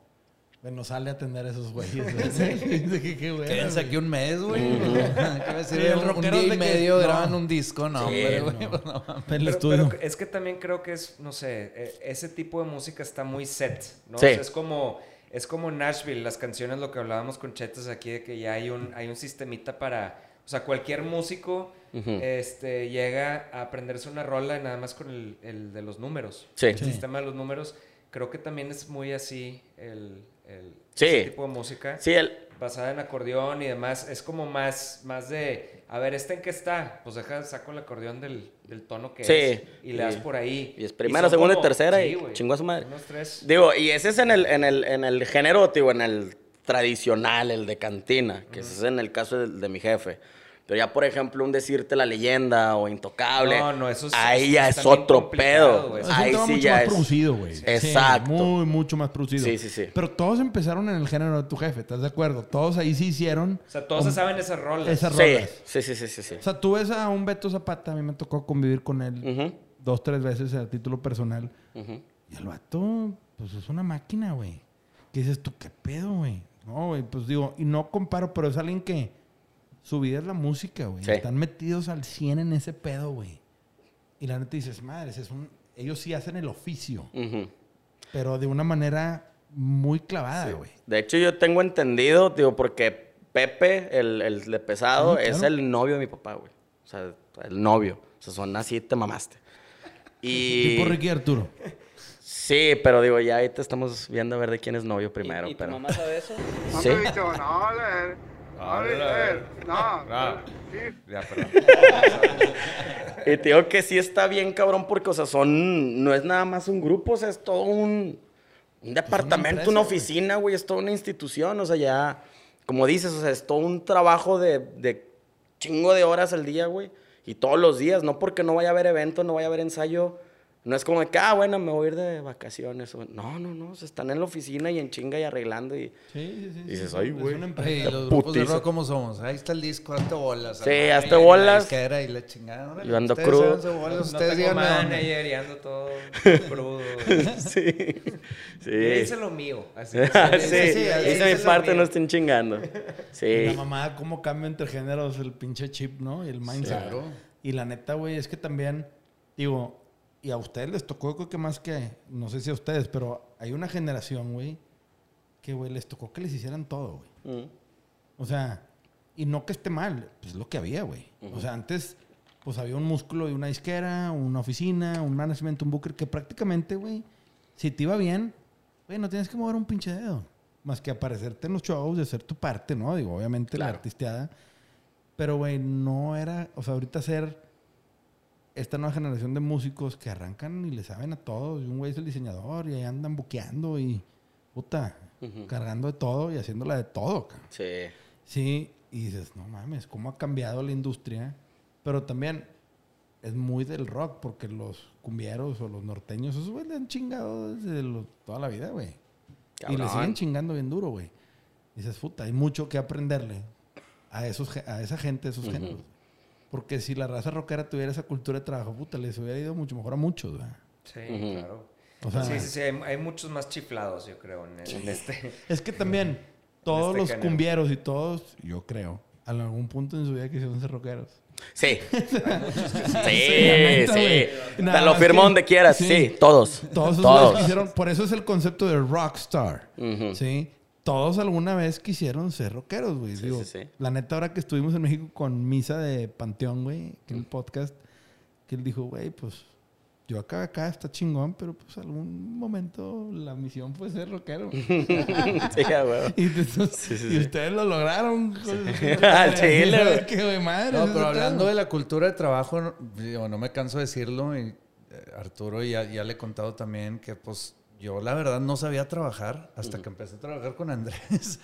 güey, No sale a atender a esos güeyes. güey. Sí, qué- qué bueno, Quédense güey. aquí un mes, güey. ¿Qué decir? Sí, el un, rockero día y que- medio no. graban un disco. No, Sí, güey. pues no Pero, estudio. pero es que también creo que es, no sé, eh, ese tipo de música está muy set, ¿no? Sí. O sea, es como, es como Nashville, las canciones, lo que hablábamos con Chetas aquí, de que ya hay un, hay un sistemita para, o sea, cualquier músico este, llega a aprenderse una rola nada más con el, el de los números. Sí. El Sí. sistema de los números, creo que también es muy así el, el Sí. ese tipo de música. Sí, el, Basada en acordeón y demás, es como más, más de, a ver, ¿este en qué está? Pues deja, saco el acordeón del, del tono que Sí, es y le das y- por ahí. y es primera, segunda y tercera y güey, chingó a su madre. Unos tres. Digo, y ese es en el, en el, en el género, digo, en el tradicional, el de cantina, que ese es en el caso del- de, mi jefe. Pero ya, por ejemplo, un decirte la leyenda o intocable. No, no, eso es- Ahí eso ya es otro pedo. Es un Ahí tema sí mucho ya más es. producido, güey. Sí, Exacto. muy, mucho más producido. Sí, sí, sí. Pero todos empezaron en el género de tu jefe, ¿estás de acuerdo? Todos ahí sí hicieron O sea, todos se saben esas rolas. esas Sí, rolas. sí, sí, sí, sí. sí. O sea, tú ves a un Beto Zapata, a mí me tocó convivir con él Ujú, dos, tres veces a título personal. Y el vato, pues es una máquina, güey. ¿Qué dices tú? ¿Qué pedo, güey? No, güey, pues digo, y no comparo, pero es alguien que su vida es la música, güey. Sí. Están metidos al 100 en ese pedo, güey. Y la neta dices, madres, es un... ellos sí hacen el oficio, Ujú. pero de una manera muy clavada, güey. De hecho, yo tengo entendido, digo, porque Pepe, el, el de pesado, Sí, es el novio de mi papá, güey. O sea, el novio. O sea, son así, te mamaste. Y... Tipo Ricky Arturo. Sí, pero digo, ya ahorita estamos viendo a ver de quién es novio primero. ¿Y, y tu pero... mamá sabe eso? Sí. No, perdón. Y te digo que sí está bien, cabrón, porque, o sea, son. No es nada más un grupo, o sea, es todo un. Un departamento, empresa, una güey. oficina, güey, es toda una institución, o sea, ya. Como dices, o sea, es todo un trabajo de, de chingo de horas al día, güey. Y todos los días, no porque no vaya a haber evento, no vaya a haber ensayo. No es como de que, ah, bueno, me voy a ir de vacaciones. o- No, no, no, o sea, están en la oficina y en chinga y arreglando. Y... Sí, sí, sí. Dices, sí, "Ay, es güey". una empresa. Oye, Qué los grupos de rock, ¿cómo somos? Ahí está el disco, hazte bolas. Sí, hazte bolas. la y la chingada. órale, Yo ando ustedes crudo. háganse bolas, No ustedes tengo manager y ando todo crudo. sí. Sí. hice lo mío. Así, sí, sí, hice hice mi parte, no estén chingando. Y Sí. La mamada, cómo cambia entre géneros el pinche chip, ¿no? Y el mindset. Claro. Y la neta, güey, es que también, digo, y a ustedes les tocó, creo que más que, no sé si a ustedes, pero hay una generación, güey, que, güey, les tocó que les hicieran todo, güey. Mm. O sea, y no que esté mal, pues es lo que había, güey. O sea, antes, pues había un músculo y una disquera, una oficina, un management, un booker, que prácticamente, güey, si te iba bien, güey, no tienes que mover un pinche dedo. Más que aparecerte en los shows, de hacer tu parte, ¿no? Digo, obviamente la Claro. artisteada. Pero, güey, no era, o sea, ahorita ser esta nueva generación de músicos que arrancan y le saben a todos. Y un güey es el diseñador y ahí andan buqueando y, puta, cargando de todo y haciéndola de todo, cabrón. Sí. Sí, y dices, no mames, cómo ha cambiado la industria. Pero también es muy del rock, porque los cumbieros o los norteños, esos güey le han chingado desde lo- toda la vida, güey. Y le siguen chingando bien duro, güey. Dices, puta, hay mucho que aprenderle a, esos, a esa gente, a esos géneros. Porque si la raza rockera tuviera esa cultura de trabajo, puta, les hubiera ido mucho mejor a muchos, güey. Sí, claro. O sea, sí, sí, sí. Hay, hay muchos más chiflados, yo creo, en, en este. Es que también todos este los cumbieros y todos, yo creo, a algún punto en su vida quisieron ser rockeros. Sí. Sí, sí. Te lo que- donde quieras. sí. Sí, todos. Todos esos Todos. quisieron, por eso es el concepto de rockstar, Ujú. ¿sí? Todos alguna vez quisieron ser rockeros, güey. Sí, Digo, sí, sí. La neta, ahora que estuvimos en México con Misa de Panteón, güey, que en el podcast, que él dijo, güey, pues yo acá, acá está chingón, pero pues algún momento la misión fue ser rockero. Sí, huevo. y, entonces- Sí, sí, y sí. ustedes lo lograron. Al chile, güey. Qué güey, madre. No, pero hablando de la cultura de trabajo, digo, no me canso de decirlo, y eh, Arturo ya, ya le he contado también que pues yo la verdad no sabía trabajar hasta que empecé a trabajar con Andrés.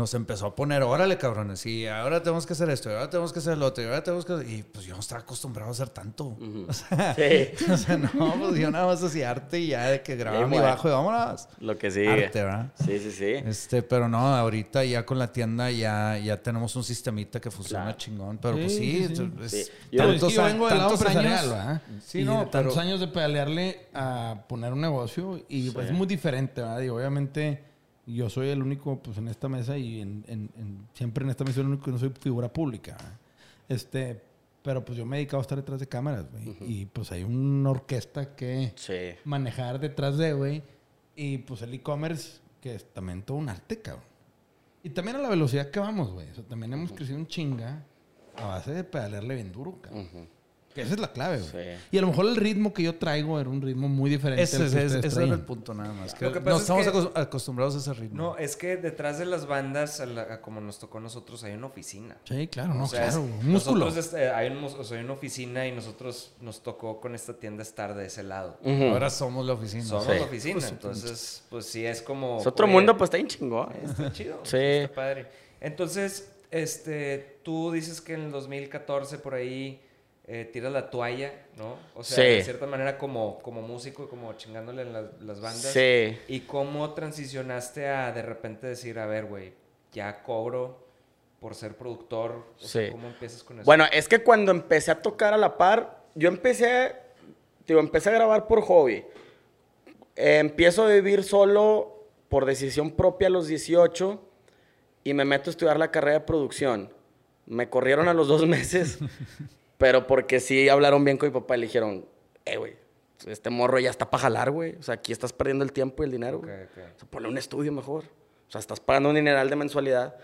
Nos empezó a poner, órale cabrones, y ahora tenemos que hacer esto, y ahora tenemos que hacer lo otro, y ahora tenemos que... Y pues yo no estaba acostumbrado a hacer tanto. o, sea, Sí. o sea, no, pues yo nada más hacía arte y ya de que grababa mi bajo y vámonos. Lo que sigue. Arte, ¿verdad? Sí, sí, sí. Este, pero no, ahorita ya con la tienda ya, ya tenemos un sistemita que funciona Claro. chingón. Pero pues Sí, sí, sí, es- Sí. es Yo- Pero es que tantos yo vengo del lado tantos empresarial, años. ¿verdad? Sí, y no, de tantos pero- años de pedalearle a poner un negocio y pues, es muy diferente, ¿verdad? Digo, obviamente yo soy el único pues en esta mesa y en, en- en- siempre en esta mesa soy el único que no soy figura pública. Este, pero pues yo me he dedicado a estar detrás de cámaras, güey. Y pues hay una orquesta que Sí. manejar detrás de, güey. Y pues el e-commerce, que es también todo un arte, cabrón. Y también a la velocidad que vamos, güey. O sea, también hemos crecido un chinga a base de pedalearle bien duro, cabrón. Esa es la clave, güey. Sí. Y a lo mejor el ritmo que yo traigo era un ritmo muy diferente. Ese, es- ese ustedes era el punto nada más. Que Lo que pasa no es estamos que- acostumbrados a ese ritmo. No, es que detrás de las bandas, a la- a como nos tocó a nosotros, hay una oficina. Sí, claro, no, O sea, es- claro. Un músculo. Nosotros este, hay, un mus- o sea, hay una oficina y nosotros nos tocó con esta tienda estar de ese lado. Ahora somos la oficina. Somos Sí. la oficina, entonces, pues sí es como... Es otro mundo, pues está bien chingón. Está chido. Sí. Está padre. Entonces, este, tú dices que en el 2014 por ahí eh, tiras la toalla, ¿no? O sea, Sí. de cierta manera como, como músico, como chingándole en las- las bandas. Sí. ¿Y cómo transicionaste a de repente decir, a ver, güey, ya cobro por ser productor? O sea, Sí. ¿Cómo empiezas con eso? Bueno, es que cuando empecé a tocar a la par, yo empecé, digo, empecé a grabar por hobby. Eh, empiezo a vivir solo por decisión propia a los 18 y me meto a estudiar la carrera de producción. Me corrieron a los dos meses, pero porque sí hablaron bien con mi papá y le dijeron, eh, güey, este morro ya está para jalar, güey. O sea, aquí estás perdiendo el tiempo y el dinero, Ok, güey. ok. O sea, ponle un estudio mejor. O sea, estás pagando un dineral de mensualidad.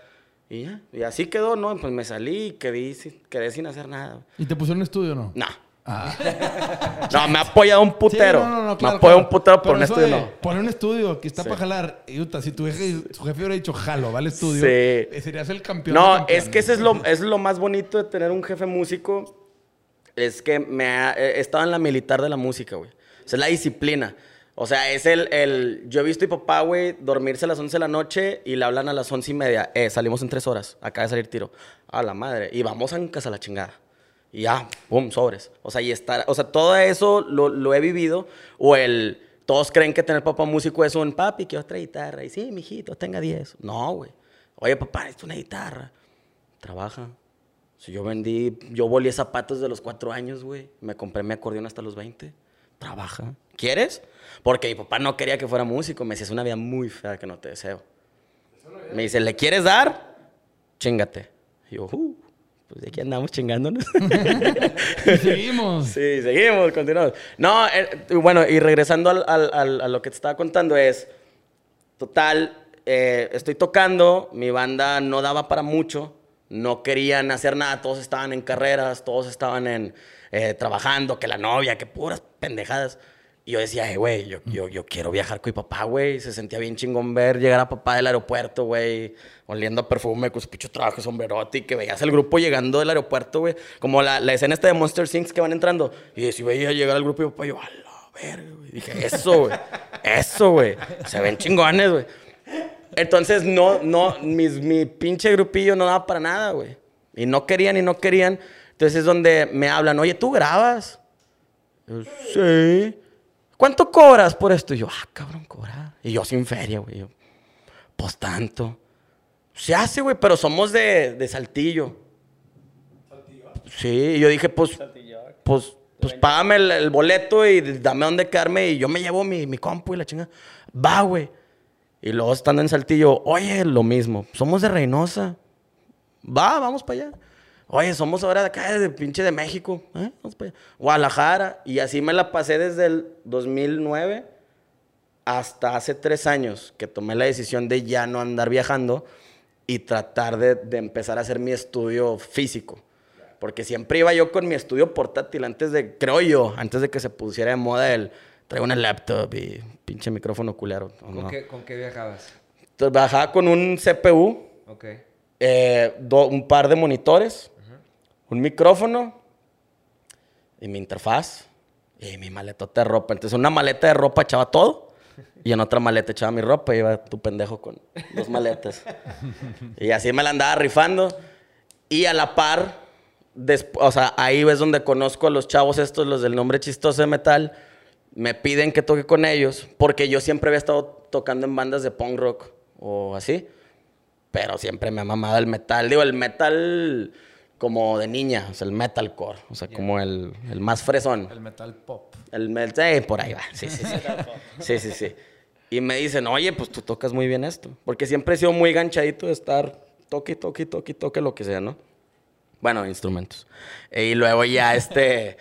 Y ya. Y así quedó, ¿no? Pues me salí y quedé, sin- quedé sin hacer nada. ¿Y te pusieron un estudio o no? No. Ah. No, me ha apoyado un putero. Sí, no, no, no, me ha apoyado claro. un putero por Pero un estudio, de no. Poner un estudio, aquí está Sí. para jalar. Y, puta, si tu jefe, tu jefe hubiera dicho jalo, vale estudio, Sí. eh, serías el campeón. No, es que ese es lo, es lo más bonito de tener un jefe músico. Es que me ha, estado en la militar de la música, güey. O es la disciplina. O sea, es el, el... Yo he visto a mi papá, güey, dormirse a las 11 de la noche y le hablan a las 11 y media. Eh, salimos en tres horas. Acaba de salir tiro. A la madre. Y vamos a casa a la chingada. Y ya, pum, sobres. O sea, y estar... O sea, todo eso lo, lo he vivido. O el... Todos creen que tener papá músico es un papi que otra guitarra. Y sí, mijito, tenga 10. No, güey. Oye, papá, es una guitarra. Trabaja. Si yo vendí, yo volé zapatos de los cuatro años, güey. Me compré mi acordeón hasta los 20. Trabaja. ¿Quieres? Porque mi papá no quería que fuera músico. Me decía, es una vida muy fea que no te deseo. Me dice, ¿le quieres dar? Chingate. Y yo, uh, pues de aquí andamos chingándonos. Y seguimos. Sí, seguimos, continuamos. No, eh, bueno, y regresando al- al- al- a lo que te estaba contando es, total, eh, estoy tocando, mi banda no daba para mucho, no querían hacer nada, todos estaban en carreras, todos estaban en eh, trabajando, que la novia, que puras pendejadas. Y yo decía, "Eh, güey, yo, yo, yo quiero viajar con mi papá, güey. Se sentía bien chingón ver llegar a papá del aeropuerto, güey, oliendo a perfume con su pinche traje, sombrerote, y que veías el grupo llegando del aeropuerto, güey. Como la, la escena esta de Monster Things que van entrando. Y si veía llegar al grupo y papá, yo, a la verga, güey. Dije, eso, güey. Eso, güey. Se ven chingones, güey. Entonces, no, no, mi pinche grupillo no daba para nada, güey. Y no querían y no querían. Entonces es donde me hablan, oye, ¿tú grabas? Yo, sí. ¿Cuánto cobras por esto? Y yo, ah, cabrón, cobrar. Y yo sin feria, güey. Pues tanto. Se hace, güey, pero somos de, de Saltillo. Sí, y yo dije, pues, pues, pues págame el, el boleto y dame dónde quedarme y yo me llevo mi, mi compu y la chinga. Va, güey. Y luego estando en Saltillo, oye, lo mismo, somos de Reynosa. Va, vamos para allá. Oye, somos ahora de acá, de pinche de México. ¿eh? Vamos para allá. Guadalajara. Y así me la pasé desde el 2009 hasta hace tres años que tomé la decisión de ya no andar viajando y tratar de, de empezar a hacer mi estudio físico. Porque siempre iba yo con mi estudio portátil antes de, creo yo, antes de que se pusiera de moda el traigo una laptop y pinche micrófono culero. ¿o ¿Con, no? qué, ¿Con qué viajabas? Entonces, bajaba con un CPU, Ok. eh, do- un par de monitores, un micrófono y mi interfaz y mi maletota de ropa. Entonces, una maleta de ropa echaba todo y en otra maleta echaba mi ropa y iba tu pendejo con dos maletas. y así me la andaba rifando. Y a la par, o sea, ahí ves donde conozco a los chavos estos, los del nombre chistoso de metal. Me piden que toque con ellos porque yo siempre había estado tocando en bandas de punk rock o así. Pero siempre me ha mamado el metal. Digo, el metal como de niña, o sea, el metalcore. O sea, como el, el más fresón. El metal pop. El metal, eh, por ahí va. Sí, sí, sí. sí, sí, sí. Y me dicen, oye, pues tú tocas muy bien esto. Porque siempre he sido muy ganchadito de estar toque, toque, toque, toque, lo que sea, ¿no? Bueno, instrumentos. Y luego ya este...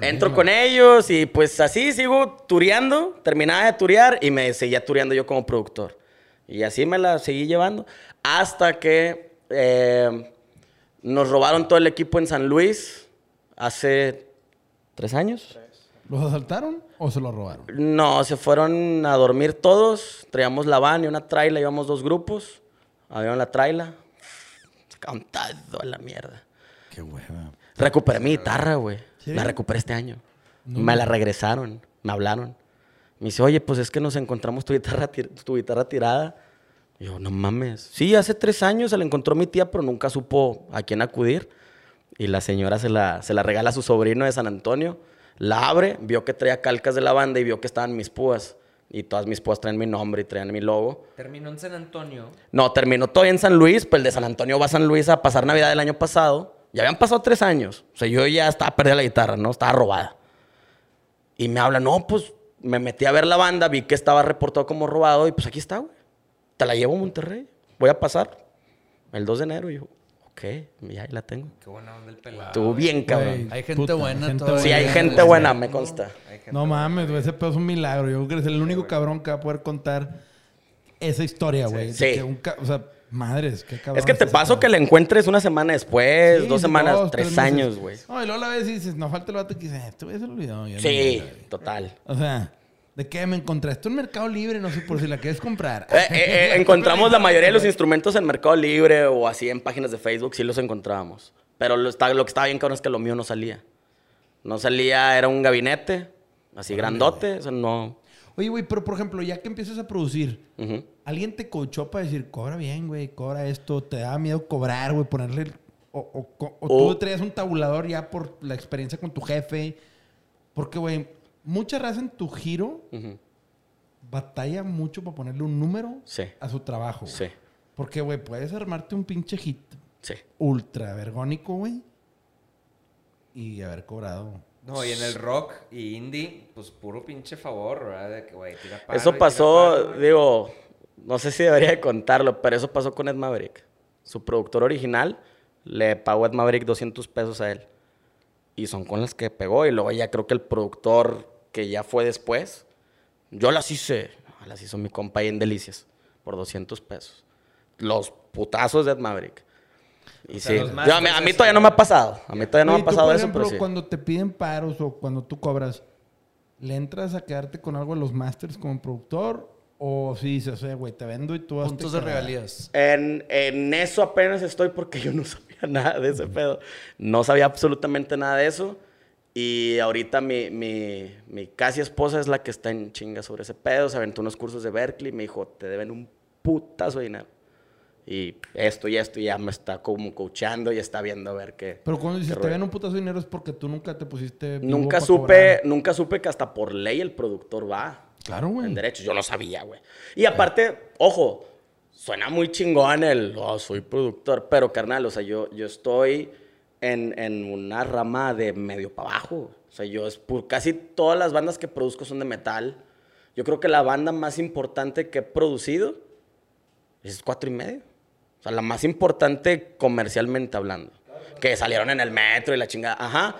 Entro con ellos y pues así sigo tureando. Terminaba de turear y me seguía tureando yo como productor. Y así me la seguí llevando. Hasta que eh, nos robaron todo el equipo en San Luis hace tres años. ¿Los asaltaron o se los robaron? No, se fueron a dormir todos. Traíamos la van y una traila, íbamos dos grupos. Había la traila. Todo a la mierda. Qué hueva. Recuperé mi guitarra, güey. ¿Sí? La recuperé este año. Me la regresaron. Me hablaron. Me dice, oye, pues es que nos encontramos tu guitarra, tu guitarra tirada. Y yo, no mames. Sí, hace tres años se la encontró mi tía, pero nunca supo a quién acudir. Y la señora se la, se la regala a su sobrino de San Antonio. La abre, vio que traía calcas de la banda y vio que estaban mis púas. Y todas mis púas traen mi nombre y traían mi logo. Terminó en San Antonio. No, terminó todavía en San Luis, pues el de San Antonio va a San Luis a pasar Navidad del año pasado. Ya habían pasado tres años. O sea, yo ya estaba perdida la guitarra, ¿no? Estaba robada. Y me habla, no, pues me metí a ver la banda, vi que estaba reportado como robado y pues aquí está, güey. Te la llevo a Monterrey. Voy a pasar el 2 de enero. Y yo, ok, ya ahí la tengo. Qué buena onda el pelado. Estuvo bien, cabrón. Hay gente puta, buena gente todavía. Sí, hay gente buena, me consta. No mames, güey, ese pedo es un milagro. Yo creo que es el único cabrón que va a poder contar esa historia, güey. Sí. que un ca- o sea, madres, qué cabrón. Es que te paso que la encuentres una semana después, Sí, dos semanas, dos, tres, años, güey. No, y luego la ves y dices, no falta el vato que dice, este güey se lo olvidó. ya Sí, me acuerdo". total. O sea, ¿de qué me encontré? Esto en Mercado Libre, no sé por si la quieres comprar. Eh, eh, eh, encontramos la mayoría de los instrumentos en Mercado Libre o así en páginas de Facebook, sí los encontrábamos. Pero lo, está- lo que estaba bien cabrón es que lo mío no salía. No salía, era un gabinete, así grandote, o sea, no... Oye, güey, pero por ejemplo, ya que empiezas a producir, Ujú. ¿Alguien te coachó para decir, cobra bien, güey, cobra esto? ¿Te da miedo cobrar, güey, ponerle... el- O, o- o- o O- tú traías un tabulador ya por la experiencia con tu jefe? Porque, güey, mucha raza en tu giro Ujú. batalla mucho para ponerle un número Sí. a su trabajo. Sí, Porque, güey, puedes armarte un pinche hit sí. ultra vergónico, güey. Y haber cobrado. No, y en el rock y indie, pues puro pinche favor, ¿verdad? De que, güey, tira paro y Eso tira pasó, paro, digo, no sé si debería de contarlo, pero eso pasó con Ed Maverick. Su productor original le pagó a Ed Maverick 200 pesos a él. Y son con las que pegó. Y luego ya creo que el productor que ya fue después, yo las hice, las hizo mi compa ahí en Delicias. por 200 pesos. Los putazos de Ed Maverick. Y sea, sí, Yo, a, mí, a todavía no me ha pasado. A mí todavía no me ha tú, pasado por eso, ejemplo, pero sí. cuando te piden paros o cuando tú cobras, ¿le entras a quedarte con algo de los masters como productor? O si dices, eh, güey, te vendo y tú hazte Puntos de cargar"? regalías. En, en eso apenas estoy porque yo no sabía nada de ese pedo. No sabía absolutamente nada de eso. Y ahorita mi, mi, mi casi esposa es la que está en chinga sobre ese pedo. Se aventó unos cursos de Berkeley y me dijo, te deben un putazo de dinero. Y esto y esto y ya me está como coachando y está viendo a ver qué. Pero cuando dices, te ven un putazo de dinero es porque tú nunca te pusiste. Nunca supe, cobrar. nunca supe que hasta por ley el productor va. Claro, güey. En derechos. Yo no sabía, güey. Y aparte, ojo, suena muy chingón el, oh, soy productor, pero carnal, o sea, yo, yo estoy en, en una rama de medio para abajo. O sea, yo es por casi todas las bandas que produzco son de metal. Yo creo que la banda más importante que he producido es cuatro y medio. O sea, la más importante comercialmente hablando. Que salieron en el metro y la chingada. Ajá.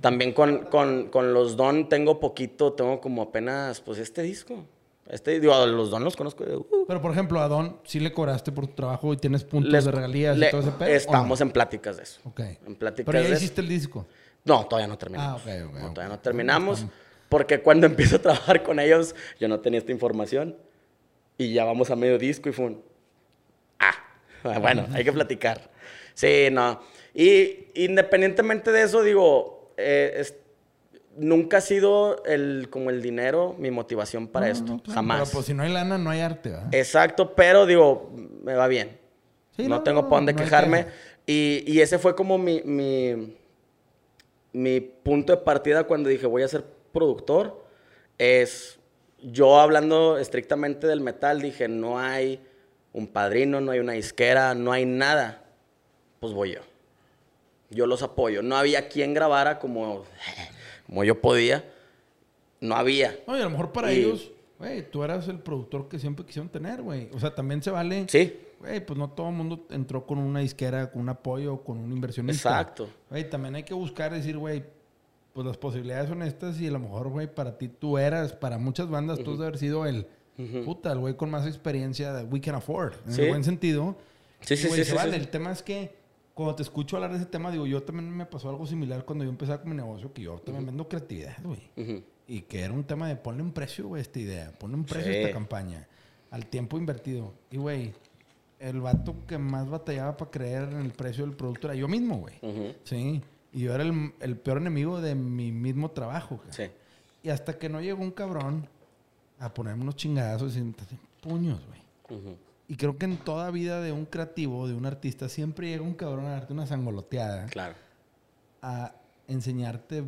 También con, con, con los Don tengo poquito, tengo como apenas, pues este disco. Este, digo, a los Don los conozco. uh, Pero, por ejemplo, a Don, sí le cobraste por tu trabajo y tienes puntos les- de regalías le- y todo ese pedo. ¿o no? Estamos en pláticas de eso. Ok. En pláticas Pero ya de eso. hiciste el disco. No, todavía no terminamos. Ah, ok, ok, No, ok. todavía no terminamos. Porque cuando empiezo a trabajar con ellos, yo no tenía esta información. Y ya vamos a medio disco y fue un... Ah, bueno, hay que platicar. Sí, no. Y independientemente de eso, digo, eh, es- nunca ha sido el, como el dinero mi motivación para No, esto. no, claro, Jamás. Pero pues si no hay lana, no hay arte, ¿verdad? Exacto, pero digo, me va bien. Sí, no, no, tengo para dónde quejarme. queja. Y, y ese fue como mi, mi, mi punto de partida cuando dije voy a ser productor. Es yo hablando estrictamente del metal, dije no hay un padrino, no hay una disquera, no hay nada. Pues voy yo. Yo los apoyo. No había quien grabara como, como yo podía. No había. Oye, a lo mejor para Y- ellos, güey, tú eras el productor que siempre quisieron tener, güey. O sea, también se vale. Sí. Güey, pues no todo el mundo entró con una disquera, con un apoyo, con un inversionista. Exacto. Güey, también hay que buscar decir, güey, pues las posibilidades son estas y a lo mejor, güey, para ti tú eras, para muchas bandas tú has de haber sido el, puta, el güey con más experiencia de we can afford, en Sí. el buen sentido. Sí, Y, sí, sí, se sí, vale. sí. El tema es que cuando te escucho hablar de ese tema, digo, yo también me pasó algo similar cuando yo empezaba con mi negocio, que yo también vendo creatividad, güey. Y que era un tema de ponle un precio, güey, esta idea. Ponle un precio a esta campaña. Al tiempo invertido. Y, güey, el vato que más batallaba para creer en el precio del producto era yo mismo, güey. Sí. Y yo era el, el peor enemigo de mi mismo trabajo. güey. Sí. Y hasta que no llegó un cabrón a ponerme unos chingadazos y puños, güey. Ujú. Y creo que en toda vida de un creativo, de un artista, siempre llega un cabrón a darte una sangoloteada, Claro, a enseñarte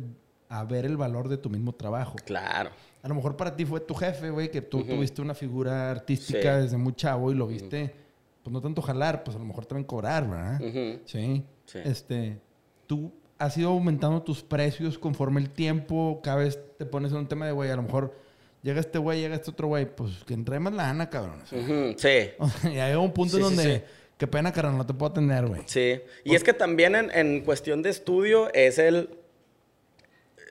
a ver el valor de tu mismo trabajo. claro. A lo mejor para ti fue tu jefe, güey, que tú tuviste una figura artística Sí. desde muy chavo y lo viste, pues no tanto jalar, pues a lo mejor también cobrar, ¿verdad? Ujú. Sí. Sí. Este, tú has ido aumentando tus precios conforme el tiempo, cada vez te pones en un tema de, güey, a lo mejor llega este güey, llega este otro güey, pues que entre más lana, cabrón. Sea, Ujú, Sí, o sea, ya llega un punto Sí, en sí, donde, sí. qué pena, carnal, no te puedo atender, güey. sí. Y es que también en, en cuestión de estudio es el...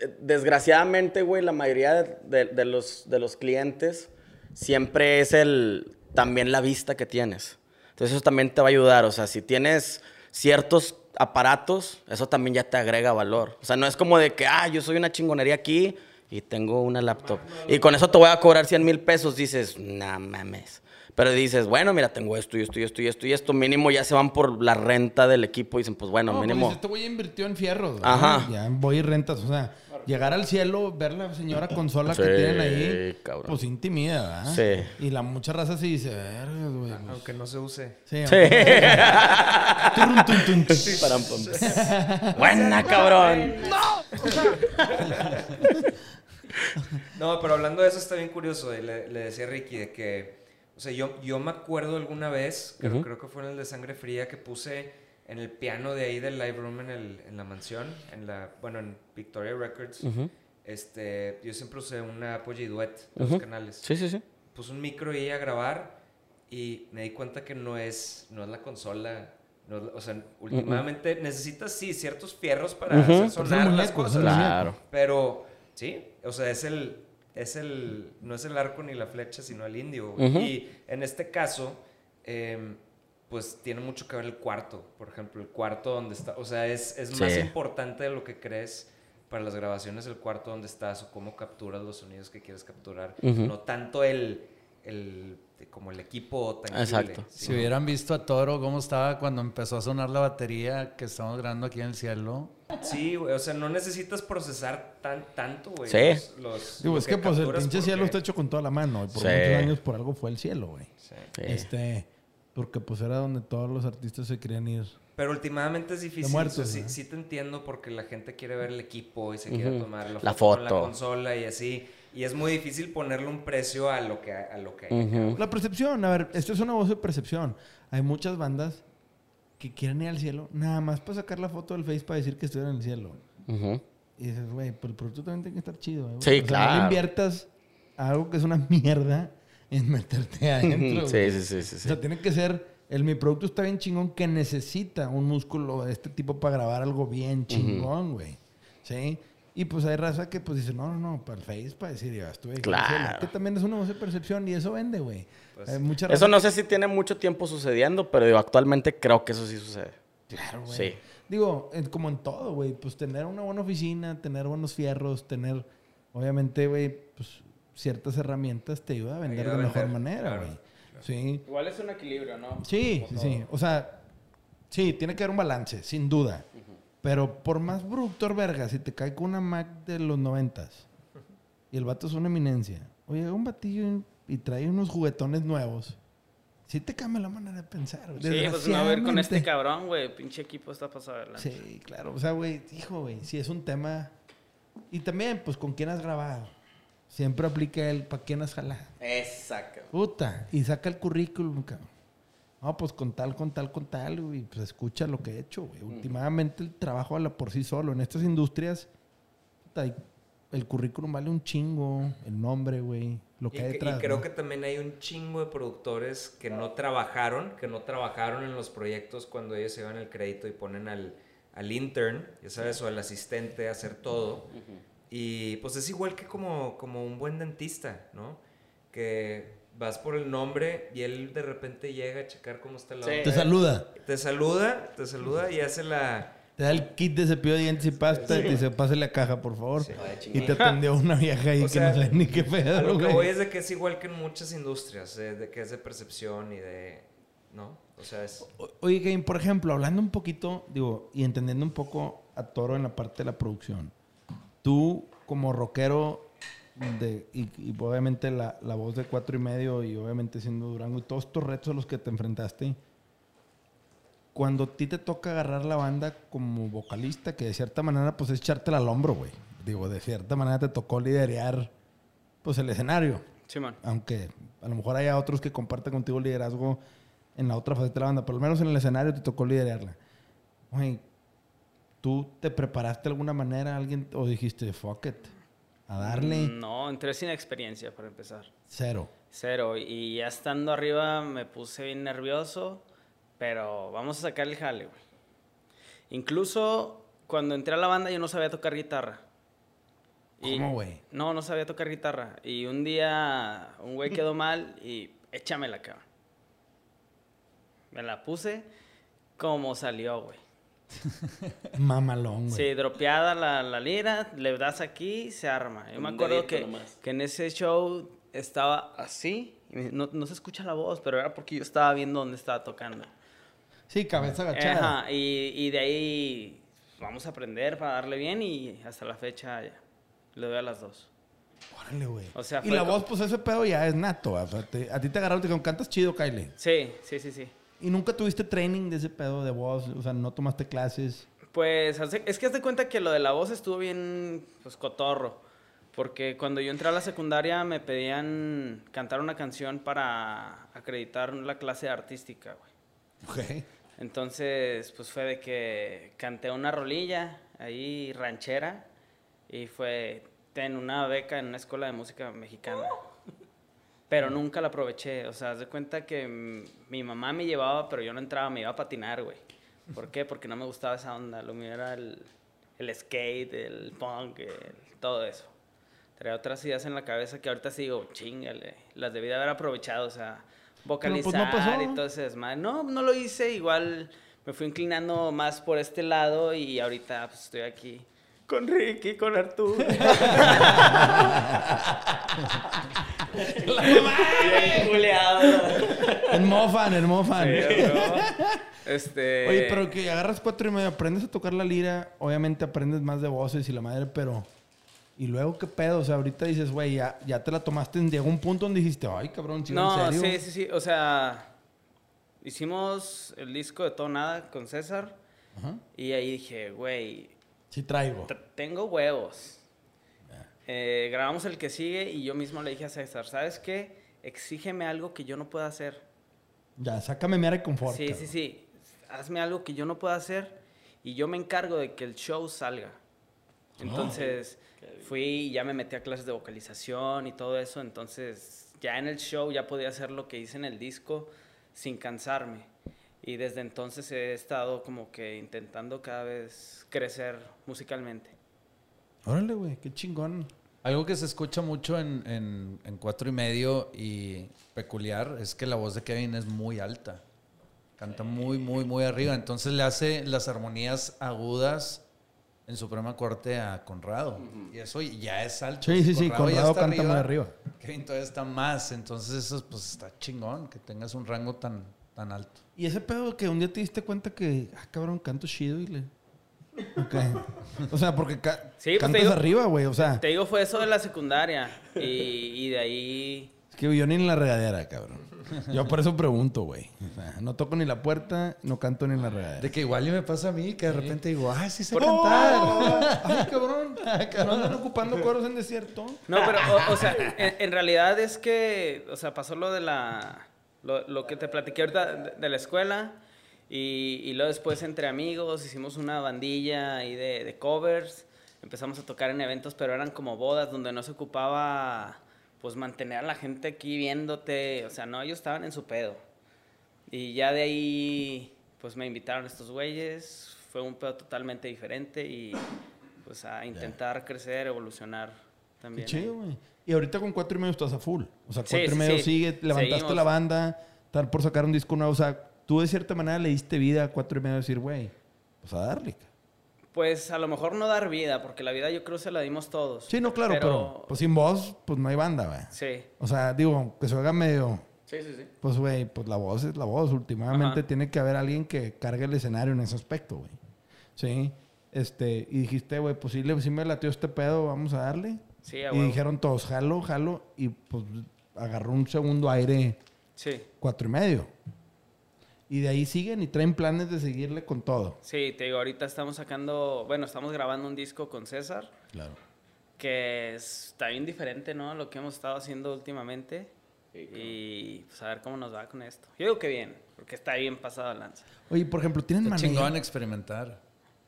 eh, Desgraciadamente, güey, la mayoría de, de- de los, de los clientes siempre es el... También la vista que tienes. Entonces eso también te va a ayudar. O sea, si tienes ciertos aparatos, eso también ya te agrega valor. O sea, no es como de que, ah, yo soy una chingonería aquí y tengo una laptop. Y con eso te voy a cobrar 100 mil pesos. Dices, no mames. Pero dices, bueno, mira, tengo esto y esto y esto y esto y esto. Mínimo ya se van por la renta del equipo y dicen, pues bueno, No, pues mínimo. dices, este güey ya invirtió en fierros. ¿verdad? Ajá. Ya voy y rentas. O sea, llegar al cielo, ver la señora consola Sí, que tienen ahí, cabrón. pues intimida, ¿verdad? Sí. Y la mucha raza sí dice, güey. pues, Aunque no se use. Sí, Sí. Buena, cabrón. No, pero hablando de eso está bien curioso. y Le, le decía a Ricky de que, o sea, yo, yo me acuerdo alguna vez, creo, que fue en el de Sangre Fría, que puse en el piano de ahí del live room en, el, en la mansión, en la, bueno, en Victoria Records. Este, yo siempre usé una Apogee Duet Ujú. los canales. Sí, sí, sí. Puse un micro ahí a grabar y me di cuenta que no es, no es la consola. no o sea, últimamente necesitas, sí, ciertos fierros para hacer sonar las cosas. Claro. Pero, sí, o sea, es el es el, no es el arco ni la flecha, sino el indio. güey. Y en este caso, em, pues tiene mucho que ver el cuarto, por ejemplo, el cuarto donde está, o sea, es, es más Sí. importante de lo que crees para las grabaciones el cuarto donde estás o cómo capturas los sonidos que quieres capturar, no tanto el, el como el equipo tangible. Exacto. Si hubieran visto a Toro cómo estaba cuando empezó a sonar la batería que estamos grabando aquí en el cielo. Sí, güey, o sea, no necesitas procesar tan, tanto, güey. Sí. los- los- Digo, es que pues el pinche cielo porque- está hecho con toda la mano. Y por Sí. muchos años por algo fue el cielo, güey. Sí. Sí. Este, porque pues era donde todos los artistas se querían ir. Pero últimamente es difícil. muertos, o sea, sí, sí te entiendo porque la gente quiere ver el equipo y se quiere Ujú. tomar la foto, La con la foto. consola y así. Y es muy difícil ponerle un precio a lo que, a lo que hay Ujú. güey. La percepción, a ver, esto es una voz de percepción. Hay muchas bandas que quieren ir al cielo nada más para sacar la foto del Face para decir que estuvieron en el cielo. Y dices, güey, pero el producto también tiene que estar chido. ¿eh, güey? Sí, O sea, No claro. le inviertas a algo que es una mierda en meterte adentro. Sí, sí, sí, sí, O sea, tiene que ser. El mi producto está bien chingón que necesita un músculo de este tipo para grabar algo bien chingón, güey. ¿Sí? Y pues hay raza que pues dice, no, no, no, para el Face, para decir, ya estuve aquí en el cielo". Claro. Que también es una voz de percepción y eso vende, güey. Pues Eso no sé si tiene mucho tiempo sucediendo, pero digo, actualmente creo que eso sí sucede. Claro, güey. Sí. Digo, en- como en todo, güey. Pues tener una buena oficina, tener buenos fierros, tener, obviamente, güey, pues ciertas herramientas te ayuda a vender Ayuda a de mejor manera, claro, güey. Sí. Igual es un equilibrio, ¿no? Sí, sí, sí. O sea, sí, tiene que haber un balance, sin duda. Pero por más productor verga, si te cae con una Mac de los noventas y el vato es una eminencia, oye, un batillo y trae unos juguetones nuevos, sí te cambia la manera de pensar. güey. Sí, pues no a ver con este cabrón, güey. Pinche equipo está pasado de lanza. Sí, claro. O sea, güey, hijo, güey, si es un tema. Y también, pues, ¿con quién has grabado? Siempre aplica el ¿para quién has jalado? Exacto. Puta. Y saca el currículum, cabrón. No, pues con tal, con tal, con tal, güey. Pues escucha lo que he hecho, güey. Últimamente el trabajo habla por sí solo. En estas industrias, y el currículum vale un chingo. El nombre, güey. Lo Y, que hay que- detrás. y creo ¿no? que también hay un chingo de productores que no trabajaron, que no trabajaron en los proyectos cuando ellos se llevan el crédito y ponen al, al intern, ya sabes, o al asistente a hacer todo. Y pues es igual que como, como un buen dentista, ¿no? Que vas por el nombre y él de repente llega a checar cómo está la Sí. Te saluda. Te saluda, te saluda y hace la... Te da el kit de cepillo de dientes y pasta y te dice, pásale la caja, por favor. Sí. Y te atendió una vieja ahí O que sea, no sabe ni qué pedo, lo que voy es de que es igual que en muchas industrias, eh, de que es de percepción y de... ¿No? O sea, es... O- Oye, Game, por ejemplo, hablando un poquito, digo, y entendiendo un poco a Toro en la parte de la producción, tú como rockero de, y, y obviamente la, la voz de cuatro y medio y obviamente siendo Durango y todos estos retos a los que te enfrentaste, cuando a ti te toca agarrar la banda como vocalista, que de cierta manera pues es echártela al hombro, güey. Digo, de cierta manera te tocó liderear pues el escenario. Simón. Aunque a lo mejor haya otros que comparten contigo el liderazgo en la otra faceta de la banda, pero al menos en el escenario te tocó liderarla. Güey, ¿tú te preparaste de alguna manera alguien o dijiste, fuck it, a darle No, entré sin experiencia para empezar. cero? Cero. Y ya estando arriba me puse bien nervioso, pero vamos a sacar el jale, güey. Incluso cuando entré a la banda yo no sabía tocar guitarra. Y- ¿Cómo, güey? No, no sabía tocar guitarra. Y un día un güey quedó mal y échamela, cabrón. Me la puse como salió, güey. Mamalón, güey. Sí, dropeada la, la lira, le das aquí, se arma. Yo me acuerdo que, nomás. que en ese show estaba así, y no, no se escucha la voz, pero era porque yo estaba viendo dónde estaba tocando. Sí, cabeza agachada. Ajá, y, y de ahí vamos a aprender para darle bien y hasta la fecha ya, le doy a las dos. Órale, güey. O sea, y la voz, pues ese pedo ya es nato. o sea, te- a ti te agarraron y te dijeron, cantas chido, Kylie. Sí, sí, sí, sí. ¿Y nunca tuviste training de ese pedo de voz? O sea, no tomaste clases. Pues es que haz de cuenta que lo de la voz estuvo bien, pues cotorro. Porque cuando yo entré a la secundaria me pedían cantar una canción para acreditar la clase artística, güey. Ok. Entonces, pues fue de que canté una rolilla ahí ranchera y fue en una beca en una escuela de música mexicana. Pero nunca la aproveché. O sea, haz de cuenta que mi mamá me llevaba, pero yo no entraba, me iba a patinar, güey. ¿Por qué? Porque no me gustaba esa onda. Lo mío era el, el skate, el punk, el- todo eso. traía otras ideas en la cabeza que ahorita sí digo, chingale, las debí de haber aprovechado, o sea, pues, vocalizar no pasó. y todo ese desmadre. No, no lo hice, igual me fui inclinando más por este lado y ahorita pues, estoy aquí con Ricky, con Arturo. Culeado. En mofan, en mofan. Sí. Este... Oye, pero que agarras cuatro y medio, aprendes a tocar la lira, obviamente aprendes más de voces y la madre, pero... Y luego, ¿qué pedo? O sea, ahorita dices, güey, ya, ya te la tomaste, llegó un punto donde dijiste, ay, cabrón, chido, No, ¿en serio? sí, sí, sí. O sea, hicimos el disco de Todo Nada con César. Ajá. Y ahí dije, güey, Sí traigo. tengo huevos. Eh, grabamos el que sigue y yo mismo le dije a César, ¿sabes qué? Exígeme algo que yo no pueda hacer. Ya, sácame mi área de confort. Sí, sí, cabrón. sí. Hazme algo que yo no pueda hacer y yo me encargo de que el show salga. Entonces fui y ya me metí a clases de vocalización y todo eso. Entonces ya en el show ya podía hacer lo que hice en el disco sin cansarme. Y desde entonces he estado como que intentando cada vez crecer musicalmente. Órale, güey, qué chingón. Algo que se escucha mucho en, en- en cuatro y medio y peculiar es que la voz de Kevin es muy alta. Canta muy, muy, muy arriba. Entonces le hace las armonías agudas en Suprema Corte a Conrado. Y eso ya es alto. Sí, sí, sí, Conrado está canta muy arriba. Kevin todavía está más. Entonces eso pues está chingón que tengas un rango tan, tan alto. Y ese pedo que un día te diste cuenta que, ah, cabrón, canto chido y le... Ok. O sea, porque ca- Sí, pues, cantas digo- arriba, güey. O sea, Te digo, fue eso de la secundaria. Y, y de ahí es que yo ni en la regadera, cabrón. Yo por eso pregunto, güey. O sea, no toco ni la puerta, no canto ni en la regadera. De que igual y me pasa a mí que de repente digo, ah, sí sé ¡Oh! cantar. Ay, cabrón. ¿No andan ocupando coros en desierto? No, pero, o, o sea, en, en realidad es que, o sea, pasó lo de la, lo, lo que te platiqué ahorita de, de la escuela y, y luego después entre amigos hicimos una bandilla ahí de, de covers, empezamos a tocar en eventos, pero eran como bodas donde no se ocupaba, pues, mantener a la gente aquí viéndote, o sea, no, ellos estaban en su pedo. Y ya de ahí, pues, me invitaron estos güeyes, fue un pedo totalmente diferente y, pues, a intentar crecer, evolucionar Qué también. chido, güey. Y ahorita con cuatro y medio estás a full. O sea, Sí, cuatro y sí, medio sí. sigue, levantaste Seguimos. la banda, estar por sacar un disco nuevo. O sea, tú de cierta manera le diste vida a cuatro y medio decir, güey, pues a darle. ca-". Pues a lo mejor no dar vida, porque la vida yo creo se la dimos todos. Sí, no, claro, pero, pues sin voz, pues no hay banda, güey. Sí, O sea, digo, que se haga medio, Sí, sí, sí. pues güey, pues la voz es la voz. Últimamente Ajá. tiene que haber alguien que cargue el escenario en ese aspecto, güey. Sí. Este, y dijiste, güey, pues sí, le- sí me latió este pedo, vamos a darle. sí, a Y huevo. dijeron todos, jalo, jalo. Y pues agarró un segundo aire Sí, cuatro y medio. Y de ahí siguen y traen planes de seguirle con todo. sí, te digo, ahorita estamos sacando, bueno, estamos grabando un disco con César, Claro. que es- está bien diferente, ¿no? Lo que hemos estado haciendo últimamente. Y pues a ver cómo nos va con esto. Yo digo que bien, porque está bien pasado el lanza. Oye, por ejemplo, ¿tienen Está chingón manager? experimentar.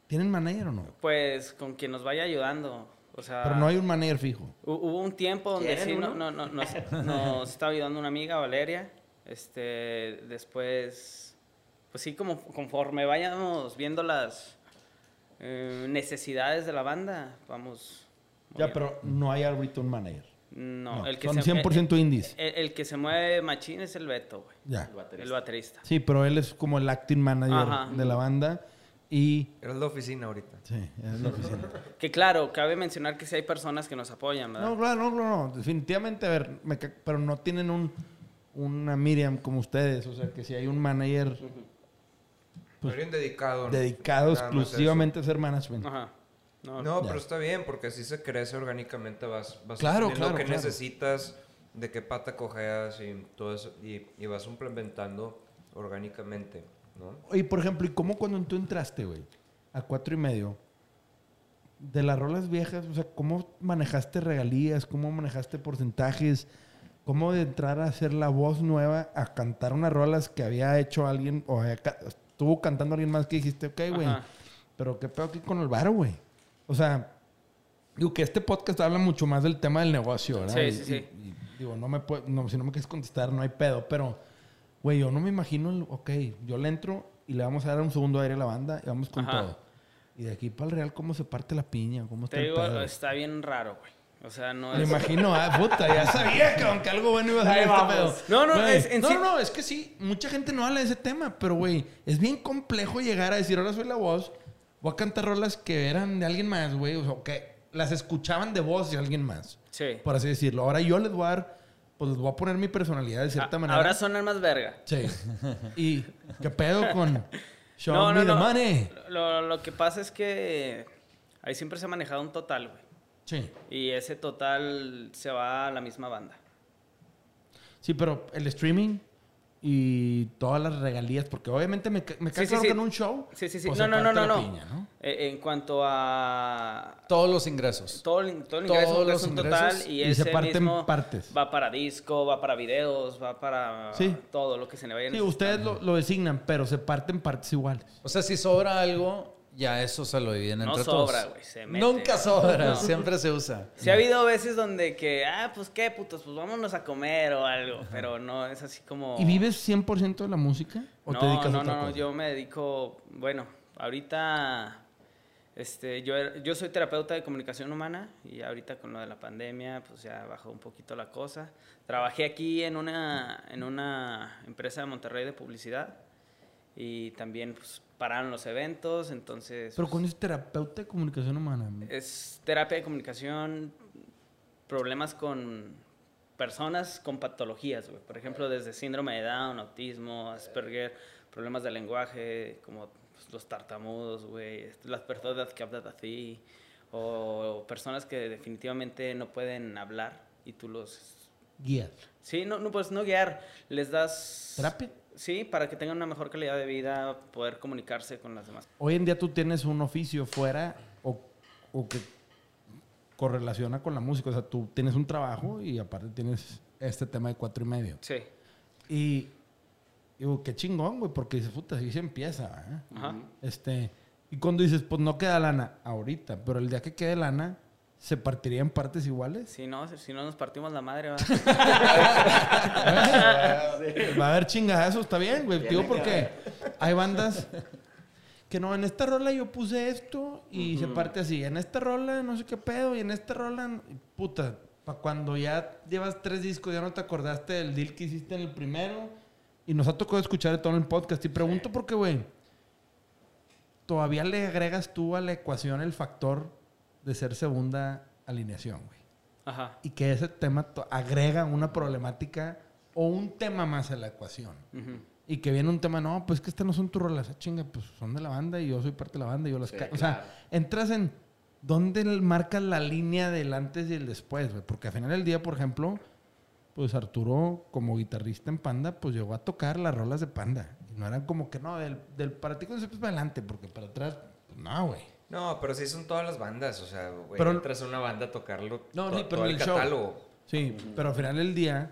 ¿Tienen manager o no? Pues con quien nos vaya ayudando. O sea, Pero no hay un manager fijo. Hu- Hubo un tiempo donde ¿Quieren sí no, no, no, nos, nos estaba ayudando una amiga, Valeria. Este, después, pues sí, como conforme vayamos viendo las eh, necesidades de la banda, vamos. Ya, pero no hay ahorita un manager. No, No, el que son se, 100% indies. El, el que se mueve machín es el Beto, güey. Ya. El baterista. Sí, pero él es como el acting manager Ajá. de la banda. Y... Eres la oficina ahorita. Sí, es la oficina. Que claro, cabe mencionar que sí hay personas que nos apoyan, ¿verdad? No, claro, no, no, no. Definitivamente, a ver, me ca- pero no tienen un, una Miriam como ustedes. O sea, que si hay un manager Pues, Alguien dedicado. ¿no? dedicado Nada exclusivamente a hacer management. Ajá. No, No, pero está bien, porque así se crece orgánicamente, vas, vas Claro, claro, qué claro. necesitas, de qué pata cojeas y todo eso, y, y vas implementando orgánicamente, ¿no? Oye, por ejemplo, ¿y cómo cuando tú entraste, güey, a cuatro y medio, de las rolas viejas, o sea, cómo manejaste regalías, cómo manejaste porcentajes, cómo de entrar a hacer la voz nueva a cantar unas rolas que había hecho alguien, o había estuvo cantando alguien más que dijiste, ok, güey, pero qué pedo aquí con el varo, güey. O sea, digo que este podcast habla mucho más del tema del negocio, ¿verdad? Sí, sí, sí. y- y digo, no me puedo, no, si no me quieres contestar, no hay pedo, pero, güey, yo no me imagino, el, ok, yo le entro y le vamos a dar un segundo aire a la banda y vamos con Ajá. todo. Y de aquí para el Real, ¿cómo se parte la piña? ¿Cómo está Te el digo, pedo? está bien raro, güey. O sea, no Me es... imagino, ah, puta, ya sabía que aunque algo bueno iba a salir este pedo. No, no, Güey, es- en no, sí- no, es que sí, mucha gente no habla de ese tema, pero güey, es bien complejo llegar a decir, ahora soy la voz, voy a cantar rolas que eran de alguien más, güey, o sea, que las escuchaban de voz de alguien más, Sí. por así decirlo. Ahora yo les voy a dar, pues les voy a poner mi personalidad de cierta A- manera. Ahora sonan más verga. Sí. ¿Y qué pedo con Show No, Me no, the no. Money? Lo, lo que pasa es que ahí siempre se ha manejado un total, güey. Sí. Y ese total se va a la misma banda. Sí, pero el streaming y todas las regalías, porque obviamente me, me Sí, cae sí, claro sí. que en un show. Sí, sí, sí. pues, no, no, se no, no, no. piña, ¿no? Eh, en cuanto a Todos los ingresos. todo el, todo el Todos los ingresos total y, y se ese parte en mismo partes. va para disco, va para videos, va para Sí. todo lo que se le vaya Sí, necesitando. ustedes lo, lo designan, pero se parten partes iguales. O sea, si sobra algo, ya eso se lo dividen No entre sobra, todos. güey, se mete. Nunca sobra, No. siempre se usa. Sí ha habido veces donde que, ah, pues qué putos, pues vámonos a comer o algo, pero no es así como... ¿Y vives 100% de la música? ¿O no, te dedicas no, a otra no, no, cosa? yo me dedico, bueno, ahorita, este, yo, er- yo soy terapeuta de comunicación humana y ahorita con lo de la pandemia, pues ya bajó un poquito la cosa. Trabajé aquí en una, en una empresa de Monterrey de publicidad y también, pues, pararon los eventos, entonces... Pero pues, con ese terapeuta de comunicación humana. es terapia de comunicación, problemas con personas con patologías, güey. Por ejemplo, desde síndrome de Down, autismo, Asperger, problemas de lenguaje, como pues, los tartamudos, güey. Las personas que hablan así. O personas que definitivamente no pueden hablar y tú los... Guía. Sí, no, no, pues no guiar. Les das... ¿Terapia? Sí, para que tengan una mejor calidad de vida, poder comunicarse con las demás. Hoy en día tú tienes un oficio fuera o, o que correlaciona con la música. O sea, tú tienes un trabajo y aparte tienes este tema de cuatro y medio. Sí. Y digo, qué chingón, güey, porque dices, puta, así se empieza, ¿eh? Ajá. Este, y cuando dices, pues no queda lana ahorita, pero el día que quede lana, ¿se partiría en partes iguales? Si no, si no nos partimos la madre, ¿va? Va a haber chingadazos, está bien, güey. Digo, porque hay bandas que no, en esta rola yo puse esto y se parte así. En esta rola no sé qué pedo y en esta rola, puta, para cuando ya llevas tres discos ya no te acordaste del deal que hiciste en el primero y nos ha tocado escuchar todo en el podcast. Y pregunto por qué, güey, todavía le agregas tú a la ecuación el factor de ser segunda alineación, güey Ajá. y que ese tema agrega una problemática o un tema más a la ecuación. Ujú. Y que viene un tema, no, pues que estas no son tus rolas, ah, chinga, pues son de la banda y yo soy parte de la banda y yo las ca- O sea, entras en dónde marcas la línea del antes y el después, güey. Porque al final del día, por ejemplo, pues Arturo, como guitarrista en Panda, pues llegó a tocar las rolas de Panda. Y no eran como que, no, del, del para ti concepto para adelante, porque para atrás, pues, no, güey. No, pero sí son todas las bandas, o sea, güey, Pero- entras a una banda a tocarlo No, to- pero todo el catálogo. Sí, pero al final del día,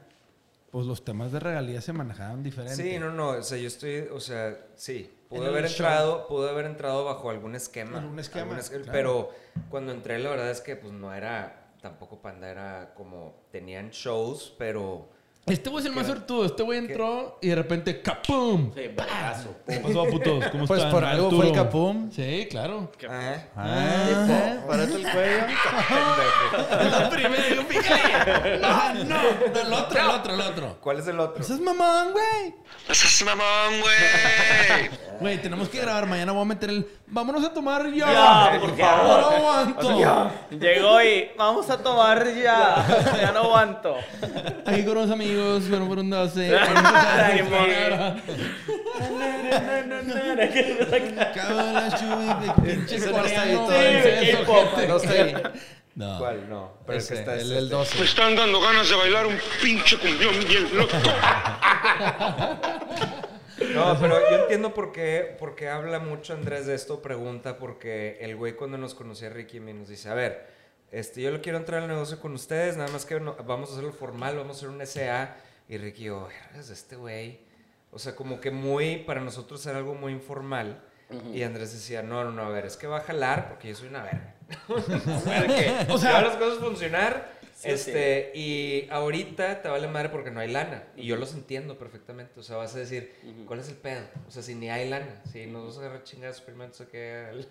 pues los temas de regalías se manejaban diferente. Sí, no, no, o sea, yo estoy, o sea, sí, pude En haber el show. entrado, pude haber entrado bajo algún esquema. Algún esquema, claro. Pero cuando entré, la verdad es que pues no era, tampoco Panda era como, tenían shows, pero... Este güey es el más sortudo. Este güey entró y de repente ¡capum! Sí, vergazo. ¿Qué pasó, putos? ¿Cómo Pues están? por algo fue el Arturo? capum. Sí, claro. Ah, Ah, párate el cuello. La primera, yo fíjate. No, no. El otro, el otro, el otro. ¿Cuál es el otro? Ese es mamón, güey. ¡Ese es mamón, güey! Güey, tenemos que grabar. Mañana voy a meter el... Vámonos a tomar ya. Ya, por No favor. aguanto. Llegó y vamos a tomar ya. Ya no aguanto. Aquí con unos amigos. Fueron por un 12. Ay, Cago la chuy, pinche no coreano. No. No. ¿Cuál? No, pero Ese, el que está es el, el este. 12. Me están dando ganas de bailar un pinche cumbión bien loco. No, pero yo entiendo por qué, por qué habla mucho Andrés de esto, pregunta, porque el güey cuando nos conocía Ricky me nos dice, a ver, este, yo lo quiero entrar al negocio con ustedes, nada más que no- vamos a hacerlo formal, vamos a hacer un SA. Y Ricky, oh, es este güey. O sea, como que muy, para nosotros era algo muy informal. Y Andrés decía, no, no, no, a ver, es que va a jalar porque yo soy una verga. o sea, las cosas funcionar. Este, y ahorita te vale madre porque no hay lana. Y yo los entiendo perfectamente. O sea, vas a decir, ¿cuál es el pedo? O sea, si ni hay lana, si nos vamos a agarrar chingados primero, que el,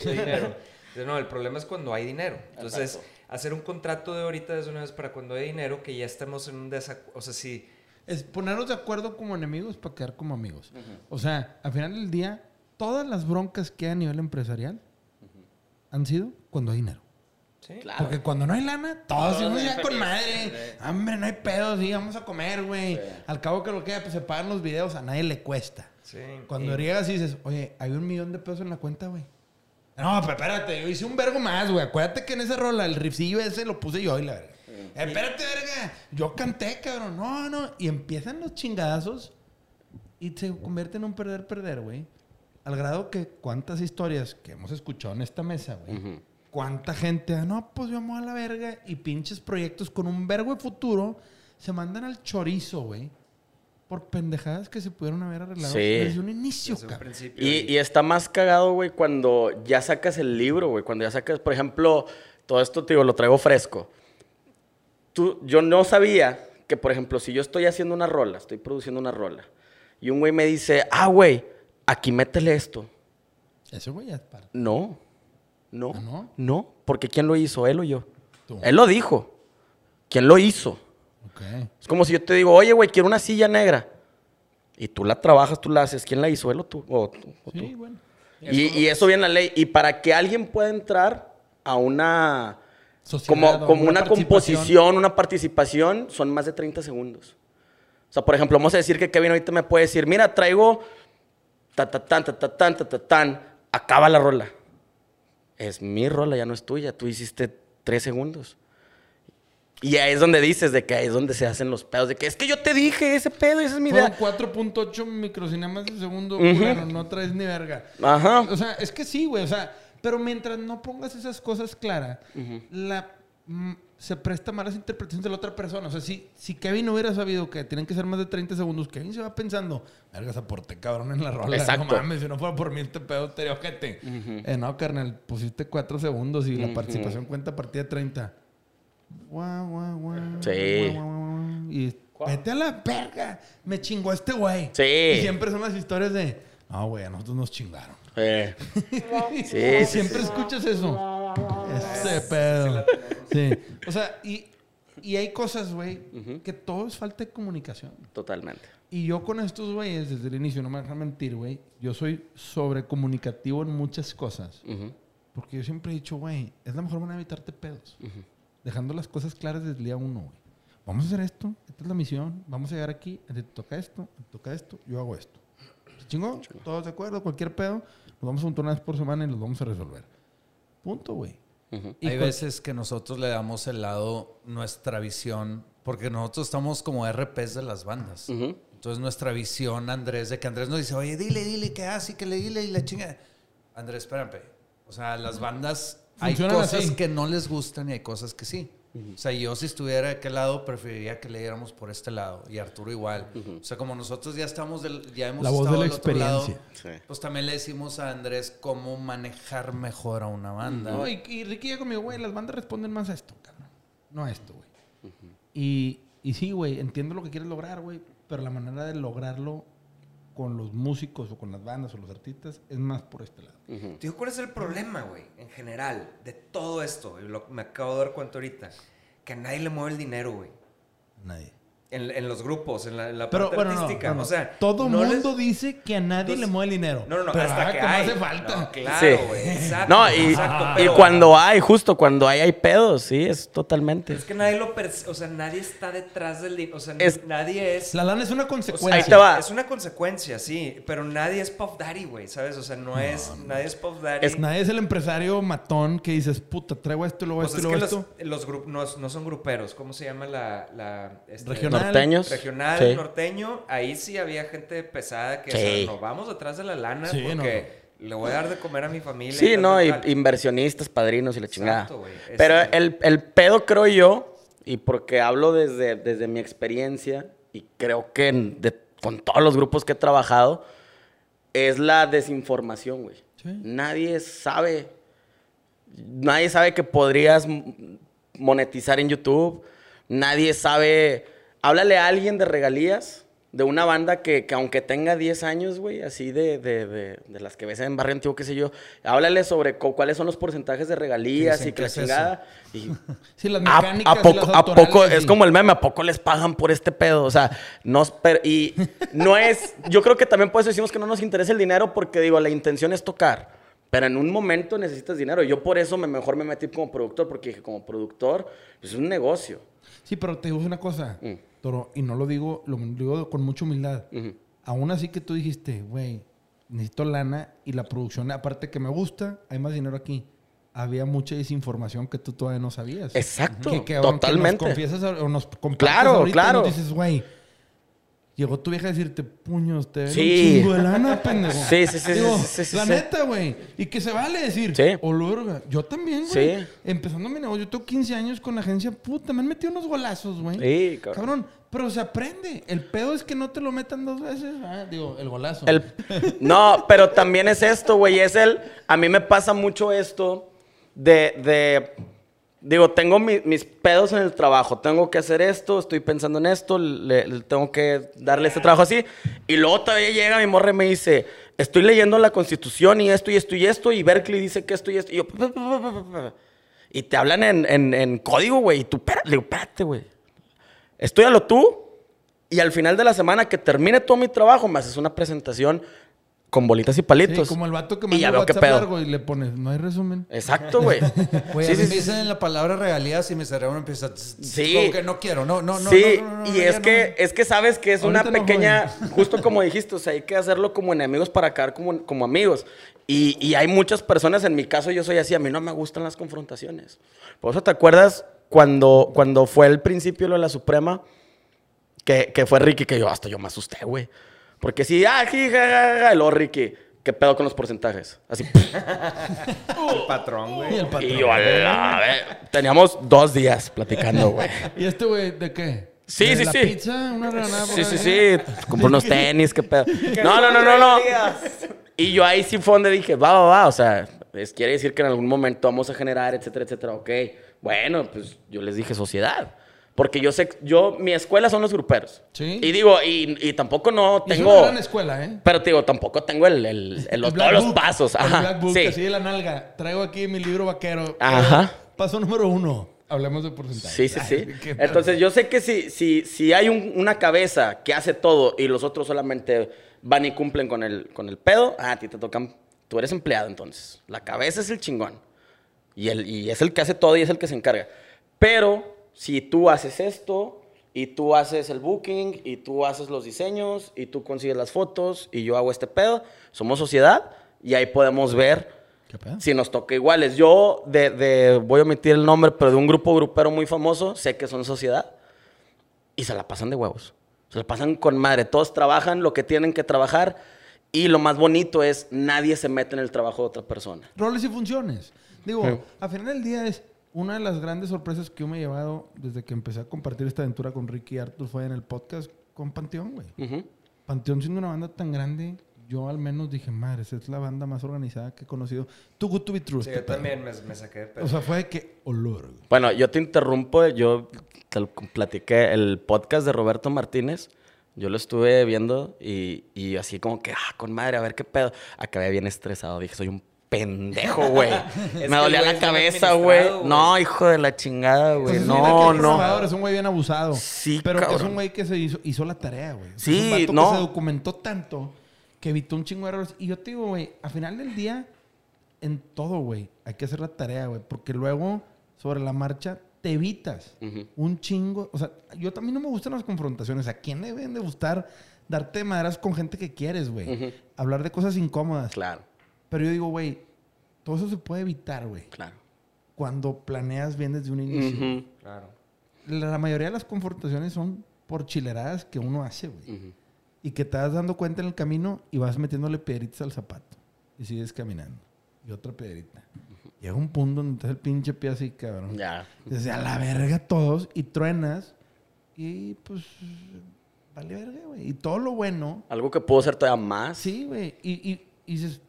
el dinero. Entonces, no, el problema es cuando hay dinero. Entonces, hacer un contrato de ahorita es una vez para cuando hay dinero que ya estemos en un desacuerdo. O sea, si... Es ponernos de acuerdo como enemigos para quedar como amigos. O sea, al final del día, todas las broncas que hay a nivel empresarial han sido cuando hay dinero. ¿Sí? Claro. Porque cuando no hay lana, todos bien ya con madre. Hombre, no hay pedo, sí, vamos a comer, güey. Al cabo que lo que pues se pagan los videos, a nadie le cuesta. Sí. Cuando llegas y dices, oye, hay un millón de pesos en la cuenta, güey. No, pero espérate, yo hice un vergo más, güey. Acuérdate que en esa rola, el riffcillo ese lo puse yo y la verga. Eh, espérate, verga. Yo canté, cabrón. No, no. Y empiezan los chingadazos y se convierte en un perder-perder, güey. Al grado que cuántas historias que hemos escuchado en esta mesa, güey. Cuánta gente, no, pues vamos a la verga. Y pinches proyectos con un vergo de futuro se mandan al chorizo, güey. Por pendejadas que se pudieron haber arreglado Sí. desde un inicio, Desde un cabrón. principio. Y, y está más cagado, güey, cuando ya sacas el libro, güey. Cuando ya sacas, por ejemplo, todo esto, te digo, lo traigo fresco. Tú, yo no sabía que, por ejemplo, si yo estoy haciendo una rola, estoy produciendo una rola, y un güey me dice, ah, güey, aquí métele esto. Eso, güey, ya es para. No, no, ¿Ah, no? no, porque ¿quién lo hizo? ¿Él o yo? Tú. Él lo dijo. ¿Quién lo hizo? Es como si yo te digo, oye, güey, quiero una silla negra. Y tú la trabajas, tú la haces. ¿Quién la hizo? ¿Él o tú? O, tú- o Sí, tú. bueno. Y, y eso viene en la ley. Y para que alguien pueda entrar a una... Sociedad Como, una, composición, una participación, son más de 30 segundos. O sea, por ejemplo, vamos a decir que Kevin ahorita me puede decir, mira, traigo ta ta tan, ta ta tan, ta ta tan, acaba la rola. Es mi rola, ya no es tuya. Tú hiciste tres segundos. Y ahí es donde dices, de que ahí es donde se hacen los pedos, de que es que yo te dije ese pedo, esa es mi idea. 4.8 microcinemas de segundo, culero, no traes ni verga. Ajá. O sea, es que sí, güey, o sea, pero mientras no pongas esas cosas claras, la se presta malas interpretaciones de la otra persona. O sea, si, si Kevin hubiera sabido que tienen que ser más de 30 segundos, Kevin se va pensando, vergas, aporté cabrón en la rola. Exacto. No mames, si no fuera por mí este pedo estaría ojete. Eh, no, carnal, pusiste 4 segundos y la participación cuenta a partir de 30. Guau, guau, guau, Sí. guau, guau, guau. Y vete a la verga. Me chingó este güey. Sí. Y siempre son las historias de, no, güey, a nosotros nos chingaron. Eh, Y sí, sí, siempre sí. escuchas eso. Ese pedo. Sí. O sea, y, y hay cosas, güey, que todo es falta de comunicación. Totalmente. Y yo con estos güeyes, desde el inicio, no me dejan mentir, güey, yo soy sobrecomunicativo en muchas cosas. Porque yo siempre he dicho, güey, es la mejor manera de evitarte pedos. Dejando las cosas claras desde el día uno, güey. Vamos a hacer esto, esta es la misión, vamos a llegar aquí, te toca esto, te toca esto, yo hago esto. ¿Se chingó? ¿Todos de acuerdo? Cualquier pedo, nos vamos a juntar una vez por semana y los vamos a resolver. Punto, güey. Hay veces que nosotros le damos el lado, nuestra visión, porque nosotros estamos como RPs de las bandas. Entonces nuestra visión, Andrés, de que Andrés nos dice, oye, dile, dile, que así, que le dile y la chinga. Andrés, espérame. O sea, las bandas hay cosas así. que no les gustan y hay cosas que sí. O sea, yo si estuviera de aquel lado, preferiría que le diéramos por este lado. Y Arturo igual. O sea, como nosotros ya estamos, del, ya hemos La voz estado de la del otro lado, experiencia. Sí. pues también le decimos a Andrés cómo manejar mejor a una banda. No, y, y Ricky ya conmigo, güey, las bandas responden más a esto, cabrón. No a esto, güey. y, y sí, güey, entiendo lo que quieres lograr, güey, pero la manera de lograrlo con los músicos o con las bandas o los artistas es más por este lado. Ujú. Digo, ¿cuál es el problema, güey? En general, de todo esto, y lo, me acabo de dar cuenta ahorita, que a nadie le mueve el dinero, güey. Nadie. En, en los grupos, en la, en la Pero parte bueno, no, artística. no, no. O sea, todo no les- mundo dice que a nadie le mueve el dinero. No, no, no, pero hasta ah, que hay. hace falta. No, claro, Sí. güey. Exacto. No, y, exacto, y pero cuando hay, justo cuando hay, hay pedos, sí, es totalmente. Es que nadie lo percibe. O sea, nadie está detrás del dinero. O sea, Es- nadie es. La lana es una o sea, consecuencia. Ahí te va. Es una consecuencia, sí. Pero nadie es Puff Daddy, güey, ¿sabes? O sea, no, es. Nadie es Puff Daddy. Es- Nadie es el empresario matón que dices, puta, traigo esto y luego Pues esto es que los, grupos no, no son gruperos. ¿Cómo se llama la. la este, Regional. Norteños. Regional, Sí. norteño. Ahí sí había gente pesada que Sí. decía, no, vamos atrás de la lana Sí, porque le voy a dar de comer a mi familia. Sí, no, tal, y tal". inversionistas, padrinos y la chingada. Exacto, güey. Pero el, el pedo, creo yo, y porque hablo desde, desde mi experiencia, y creo que en- de- con todos los grupos que he trabajado, es la desinformación, güey. Sí. Nadie sabe. Nadie sabe que podrías monetizar en YouTube. Nadie sabe. Háblale a alguien de regalías de una banda que, que aunque tenga 10 años, güey, así de, de, de, de las que ves en Barrio Antiguo, qué sé yo, háblale sobre cuáles son los porcentajes de regalías y que la es chingada. Y Sí, las ¿A, mecánicas a y poco, las a poco, autorales, es como el meme, ¿a poco les pagan por este pedo? O sea, no, pero, y no es, yo creo que también por eso decimos que no nos interesa el dinero porque digo, la intención es tocar, pero en un momento necesitas dinero. Yo por eso me, mejor me metí como productor porque dije, como productor, pues es un negocio. Sí, pero te digo una cosa, Mm. Toro, y no lo digo, lo digo con mucha humildad. Aún así que tú dijiste, güey, necesito lana y la producción, aparte que me gusta, hay más dinero aquí. Había mucha desinformación que tú todavía no sabías. Exacto, Que, que totalmente. nos confiesas o nos compartes Claro, ahorita, claro. nos dices, güey, llegó tu vieja a decirte, puños, te Sí. un chingo de lana, pendejo. Sí, sí, sí, Digo, sí, sí, sí, La neta, güey. Y que se vale decir, Sí. o verga. Yo también, güey. Sí. Empezando mi negocio, yo tengo 15 años con la agencia, puta, me han metido unos golazos, güey. Sí, cabrón. Cabrón, pero se aprende. El pedo es que no te lo metan dos veces. Ah, digo, el golazo. El- no, pero también es esto, güey. Es el. A mí me pasa mucho esto de. de digo, tengo mi- mis pedos en el trabajo. Tengo que hacer esto, estoy pensando en esto, le, le tengo que darle este trabajo así. Y luego todavía llega mi morra y me dice: Estoy leyendo la constitución y esto y esto y esto. Y Berkeley dice que esto y esto. Y yo. Y te hablan en, en- en código, güey. Y tú, le digo, espérate, güey. Estudialo tú y al final de la semana que termine todo mi trabajo me haces una presentación con bolitas y Sí, palitos. como el vato que Y manda WhatsApp largo y le pones, no hay resumen. Exacto, güey. Güey, Sí, a mí sí, me sí. dicen la palabra regalías y mi cerebro empieza... Sí. Como que no quiero, no, no, no. sí, no, no, no, y es que, me- es que sabes que es una Ahorita no, pequeña, justo como dijiste, o sea, hay que hacerlo como enemigos para caer como, como amigos. Y, y hay muchas personas, en mi caso yo soy así, a mí no me gustan las confrontaciones. Por eso te acuerdas cuando, cuando fue el principio lo de la Suprema, que, que fue Ricky, que yo hasta yo me asusté, güey. Porque si, ah, ji, ja, ja, ja, y luego Ricky, ¿qué pedo con los porcentajes? Así, El patrón, güey. Y el patrón. y yo, a la teníamos dos días platicando, güey. ¿Y este güey de qué? Sí, ¿De sí, la sí. pizza? ¿Una por Sí, sí, sí. Compré unos tenis, qué pedo. No, no, no, no, no. Y yo ahí sí fue donde dije, va, va, va. O sea, es, quiere decir que en algún momento vamos a generar, etcétera, etcétera. Ok. Bueno, pues yo les dije sociedad. Porque yo sé, yo, mi escuela son los gruperos. Sí. Y digo, y, y tampoco no Y es tengo. una gran escuela, ¿eh? Pero te digo, tampoco tengo el, el- el- El los, todos los Book, pasos. el Ajá. Black Book, sí. así de la nalga. Traigo aquí mi libro vaquero. Ajá. Paso número uno. Hablemos de porcentaje. Sí, sí, sí. Ay. Entonces yo sé que si, si, si hay un- una cabeza que hace todo y los otros solamente van y cumplen con el, con el pedo, ah, a ti te tocan, tú eres empleado entonces. La cabeza es el chingón. Y, el, y es el que hace todo y es el que se encarga. Pero si tú haces esto y tú haces el booking y tú haces los diseños y tú consigues las fotos y yo hago este pedo, somos sociedad y ahí podemos ver ¿Qué pedo? si nos toca iguales. Yo, de, de- voy a omitir el nombre, pero de un grupo grupero muy famoso, sé que son sociedad y se la pasan de huevos. Se la pasan con madre. Todos trabajan lo que tienen que trabajar y lo más bonito es nadie se mete en el trabajo de otra persona. Roles y funciones. Digo, Sí. al final del día es una de las grandes sorpresas que yo me he llevado desde que empecé a compartir esta aventura con Ricky y Arthur fue en el podcast con Panteón, güey. Ujú. Panteón siendo una banda tan grande, yo al menos dije, madre, esa es la banda más organizada que he conocido. Too Good To Be True. Sí, este yo también me, me saqué de pedo. O sea, fue de que olor. güey. Bueno, yo te interrumpo. Yo te lo platiqué el podcast de Roberto Martínez. Yo lo estuve viendo y, y así como que, ah, con madre, a ver qué pedo. Acabé bien estresado. Dije, soy un pendejo, güey. Me dolía la cabeza, güey. No, hijo de la chingada, güey. Pues, no, no. Es un güey bien abusado. Sí, Pero es un güey que se hizo, hizo la tarea, güey. Sí, es un vato no. que se documentó tanto que evitó un chingo de errores. Y yo te digo, güey, al final del día, en todo, güey, hay que hacer la tarea, güey. Porque luego, sobre la marcha, te evitas un chingo. O sea, yo también no me gustan las confrontaciones. ¿A quién le deben de gustar darte maderas con gente que quieres, güey? Hablar de cosas incómodas. Claro, Pero yo digo, güey, todo eso se puede evitar, güey. claro. Cuando planeas bien desde un inicio. Claro. La mayoría de las confrontaciones son por chileradas que uno hace, güey. Y que te vas dando cuenta en el camino y vas metiéndole piedritas al zapato. Y sigues caminando. Y otra piedrita. Llega un punto donde estás el pinche pie así, cabrón. Ya. Desde a la verga todos y truenas. Y pues. Vale verga, güey. Y todo lo bueno. Algo que puedo hacer todavía más. Sí, güey. Y, y, y dices.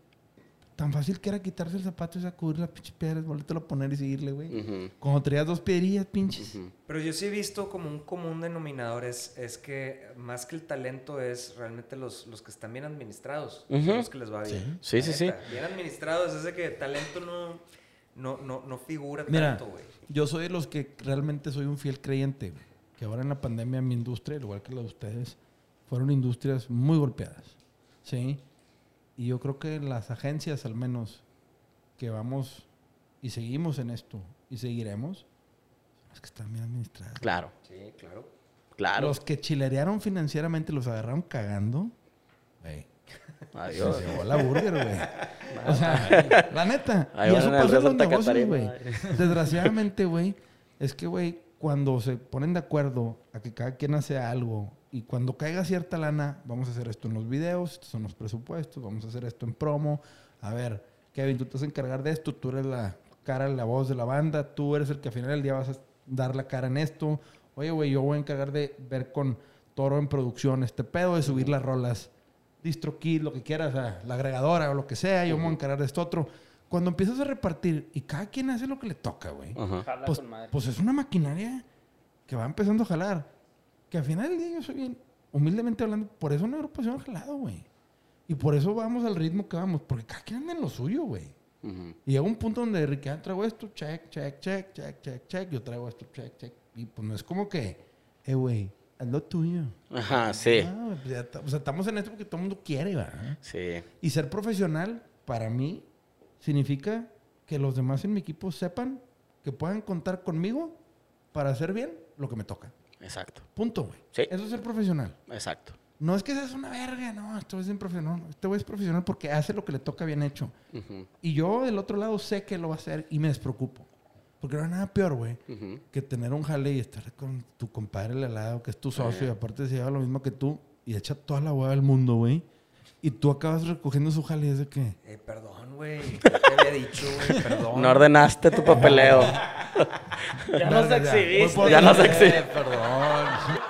Tan fácil que era quitarse el zapato y sacudir las pinches piedras, volvértelo a poner y seguirle, güey. Ujú. Cuando traías dos piedrillas, pinches. Pero yo sí he visto como un común denominador es, es que más que el talento es realmente los, los que están bien administrados. son Ujú. Los que les va bien. Sí, sí, sí. Bien administrados es de que talento no, no, no, no figura Mira, tanto, güey. yo soy de los que realmente soy un fiel creyente, que ahora en la pandemia mi industria, al igual que la de ustedes, fueron industrias muy golpeadas, ¿sí? Y yo creo que las agencias, al menos, que vamos y seguimos en esto y seguiremos, son las que están bien administradas. Claro, Sí, claro. claro. Los que chilerearon financieramente, los agarraron cagando, güey. Adiós. Se llevó la burger, güey. O sea, la neta. Ahí y eso pasa en los negocios, güey. Desgraciadamente, güey, es que, güey, cuando se ponen de acuerdo a que cada quien hace algo y cuando caiga cierta lana, vamos a hacer esto en los videos, estos son los presupuestos, vamos a hacer esto en promo. A ver, Kevin, tú te vas a encargar de esto, tú eres la cara, la voz de la banda, tú eres el que al final del día vas a dar la cara en esto. Oye, güey, yo voy a encargar de ver con Toro en producción este pedo, de subir las rolas DistroKid, lo que quieras, la agregadora o lo que sea, yo me voy a encargar de esto otro. Cuando empiezas a repartir y cada quien hace lo que le toca, güey, pues, pues es una maquinaria que va empezando a jalar. Que al final del día yo soy bien, humildemente hablando, por eso una agrupación ha jalado, güey. Y por eso vamos al ritmo que vamos, porque cada quien anda en lo suyo, güey. Y llega un punto donde Ricky, ah, traigo esto, check, check, check, check, check, check. Yo traigo esto, check, check. Y pues no es como que, eh, güey, haz lo tuyo. Ajá, sí. Ah, güey, pues ya o sea, estamos en esto porque todo el mundo quiere, ¿verdad? Sí. Y ser profesional, para mí, significa que los demás en mi equipo sepan que puedan contar conmigo para hacer bien lo que me toca. Exacto. Punto, güey. Sí. Eso es ser profesional. Exacto. No es que seas una verga, no, güey es profesional. No, Este güey es profesional porque hace lo que le toca bien hecho. Y yo del otro lado sé que lo va a hacer y me despreocupo. Porque no hay nada peor, güey, que tener un jale y estar con tu compadre al lado, que es tu socio, y aparte se lleva lo mismo que tú, y echa toda la hueá del mundo, güey. Y tú acabas recogiendo su jale de que... Eh, perdón, güey. Ya te había dicho, güey. Perdón. No ordenaste tu papeleo. Ya nos exhibiste. Ya no sé si. Eh, perdón.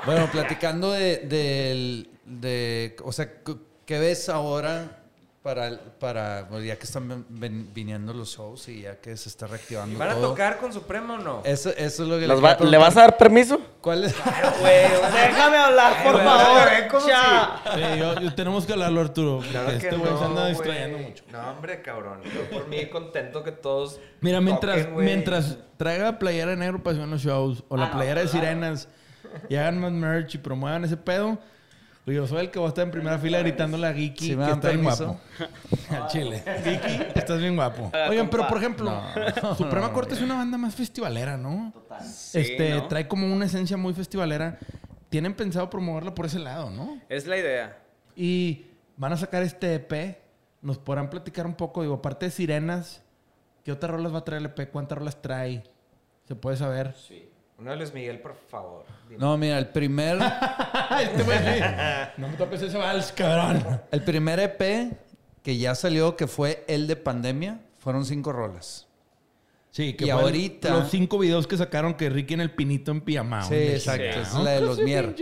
Bueno, platicando de, del- de, o sea, ¿qué ves ahora para, el- para pues, ya que están ven- viniendo los shows y ya que se está reactivando ¿Van a tocar con Supremo o no? Eso, eso es lo que va- ¿Le vas a dar permiso? ¿Cuál es? Güey, Déjame hablar, por favor. güey, ¿cómo Ya. Sí, yo, yo- tenemos que hablarlo, Arturo. Claro que este güey se no, anda güey. distrayendo mucho. No, hombre, cabrón. Yo por mí contento que todos. Mira, mientras, toquen, mientras traiga playera de negro para los shows o la playera de sirenas y hagan más merch y promuevan ese pedo, yo soy el que va a estar en primera fila gritándole a Geeky ¿Sí me que está bien guapo. Al chile. Geeky, estás bien guapo. Oigan, pero por ejemplo, Suprema Corte es una banda más festivalera, ¿no? este, ¿no? trae como una esencia muy festivalera. Tienen pensado promoverla por ese lado, ¿no? Es la idea. Y van a sacar este EP. Nos podrán platicar un poco, digo, aparte de Sirenas, ¿qué otras rolas va a traer el EP? ¿Cuántas rolas trae? ¿Se puede saber? Sí. Uno de Luis Miguel, por favor. Dime. No, mira, el primer, no me toques ese vals, cabrón. el primer EP que ya salió, que fue el de pandemia, fueron cinco rolas. Sí, que Y ahorita- los cinco videos que sacaron que Ricky en el pinito en pijama. Sí, exacto, es la de los Sí, Mier.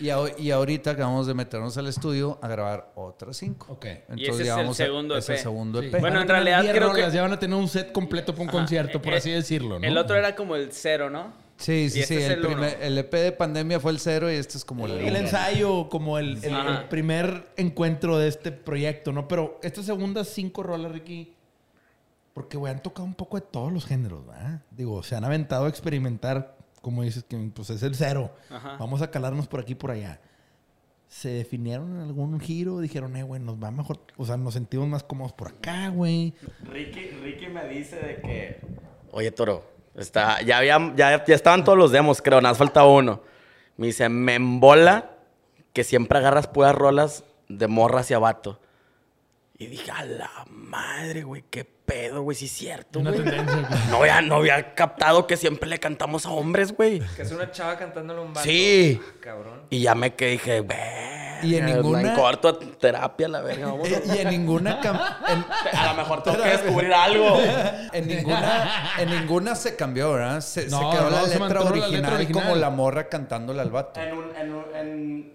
Y, ahor- y ahorita acabamos de meternos al estudio a grabar otras cinco. Ok. Y ese es ya el vamos a- segundo es el EP. segundo Sí. EP. Bueno, Van a en realidad 10 creo que- Ya van a tener un set completo para un concierto, por Eh, así decirlo, ¿no? El otro era como el cero, ¿no? Sí, sí, sí. este es el, el primer- uno. el EP de pandemia fue el cero y este es como el, el ensayo, como el, el- Ajá. el primer encuentro de este proyecto, ¿no? Pero estas segundas cinco rolas, Ricky, porque, güey, han tocado un poco de todos los géneros, ¿verdad? Digo, se han aventado a experimentar, como dices, que pues es el cero. Ajá. Vamos a calarnos por aquí y por allá. ¿Se definieron en algún giro? Dijeron, eh, güey, nos va mejor, o sea, nos sentimos más cómodos por acá, güey. Ricky, Ricky me dice de que. Oye, Toro, está, ya, había, ya, ya estaban todos los demos, creo, nada más falta uno. Me dice, me embola que siempre agarras puras rolas de morra hacia vato. Y dije, a la madre, güey, qué pedo, güey, sí es cierto, Una güey. No había, no había captado que siempre le cantamos a hombres, güey. Que es una chava cantándole a un vato. Sí. Cabrón. Y ya me quedé, dije, verga, Y en ninguna- corto a terapia, la verga, vamos Eh, y en ninguna cam- en, a... lo mejor tengo que descubrir algo. en ninguna en ninguna se cambió, ¿verdad? Se, se No, quedó no, la se letra la original, letra original. como la morra cantándole al vato. En, un- en un- en-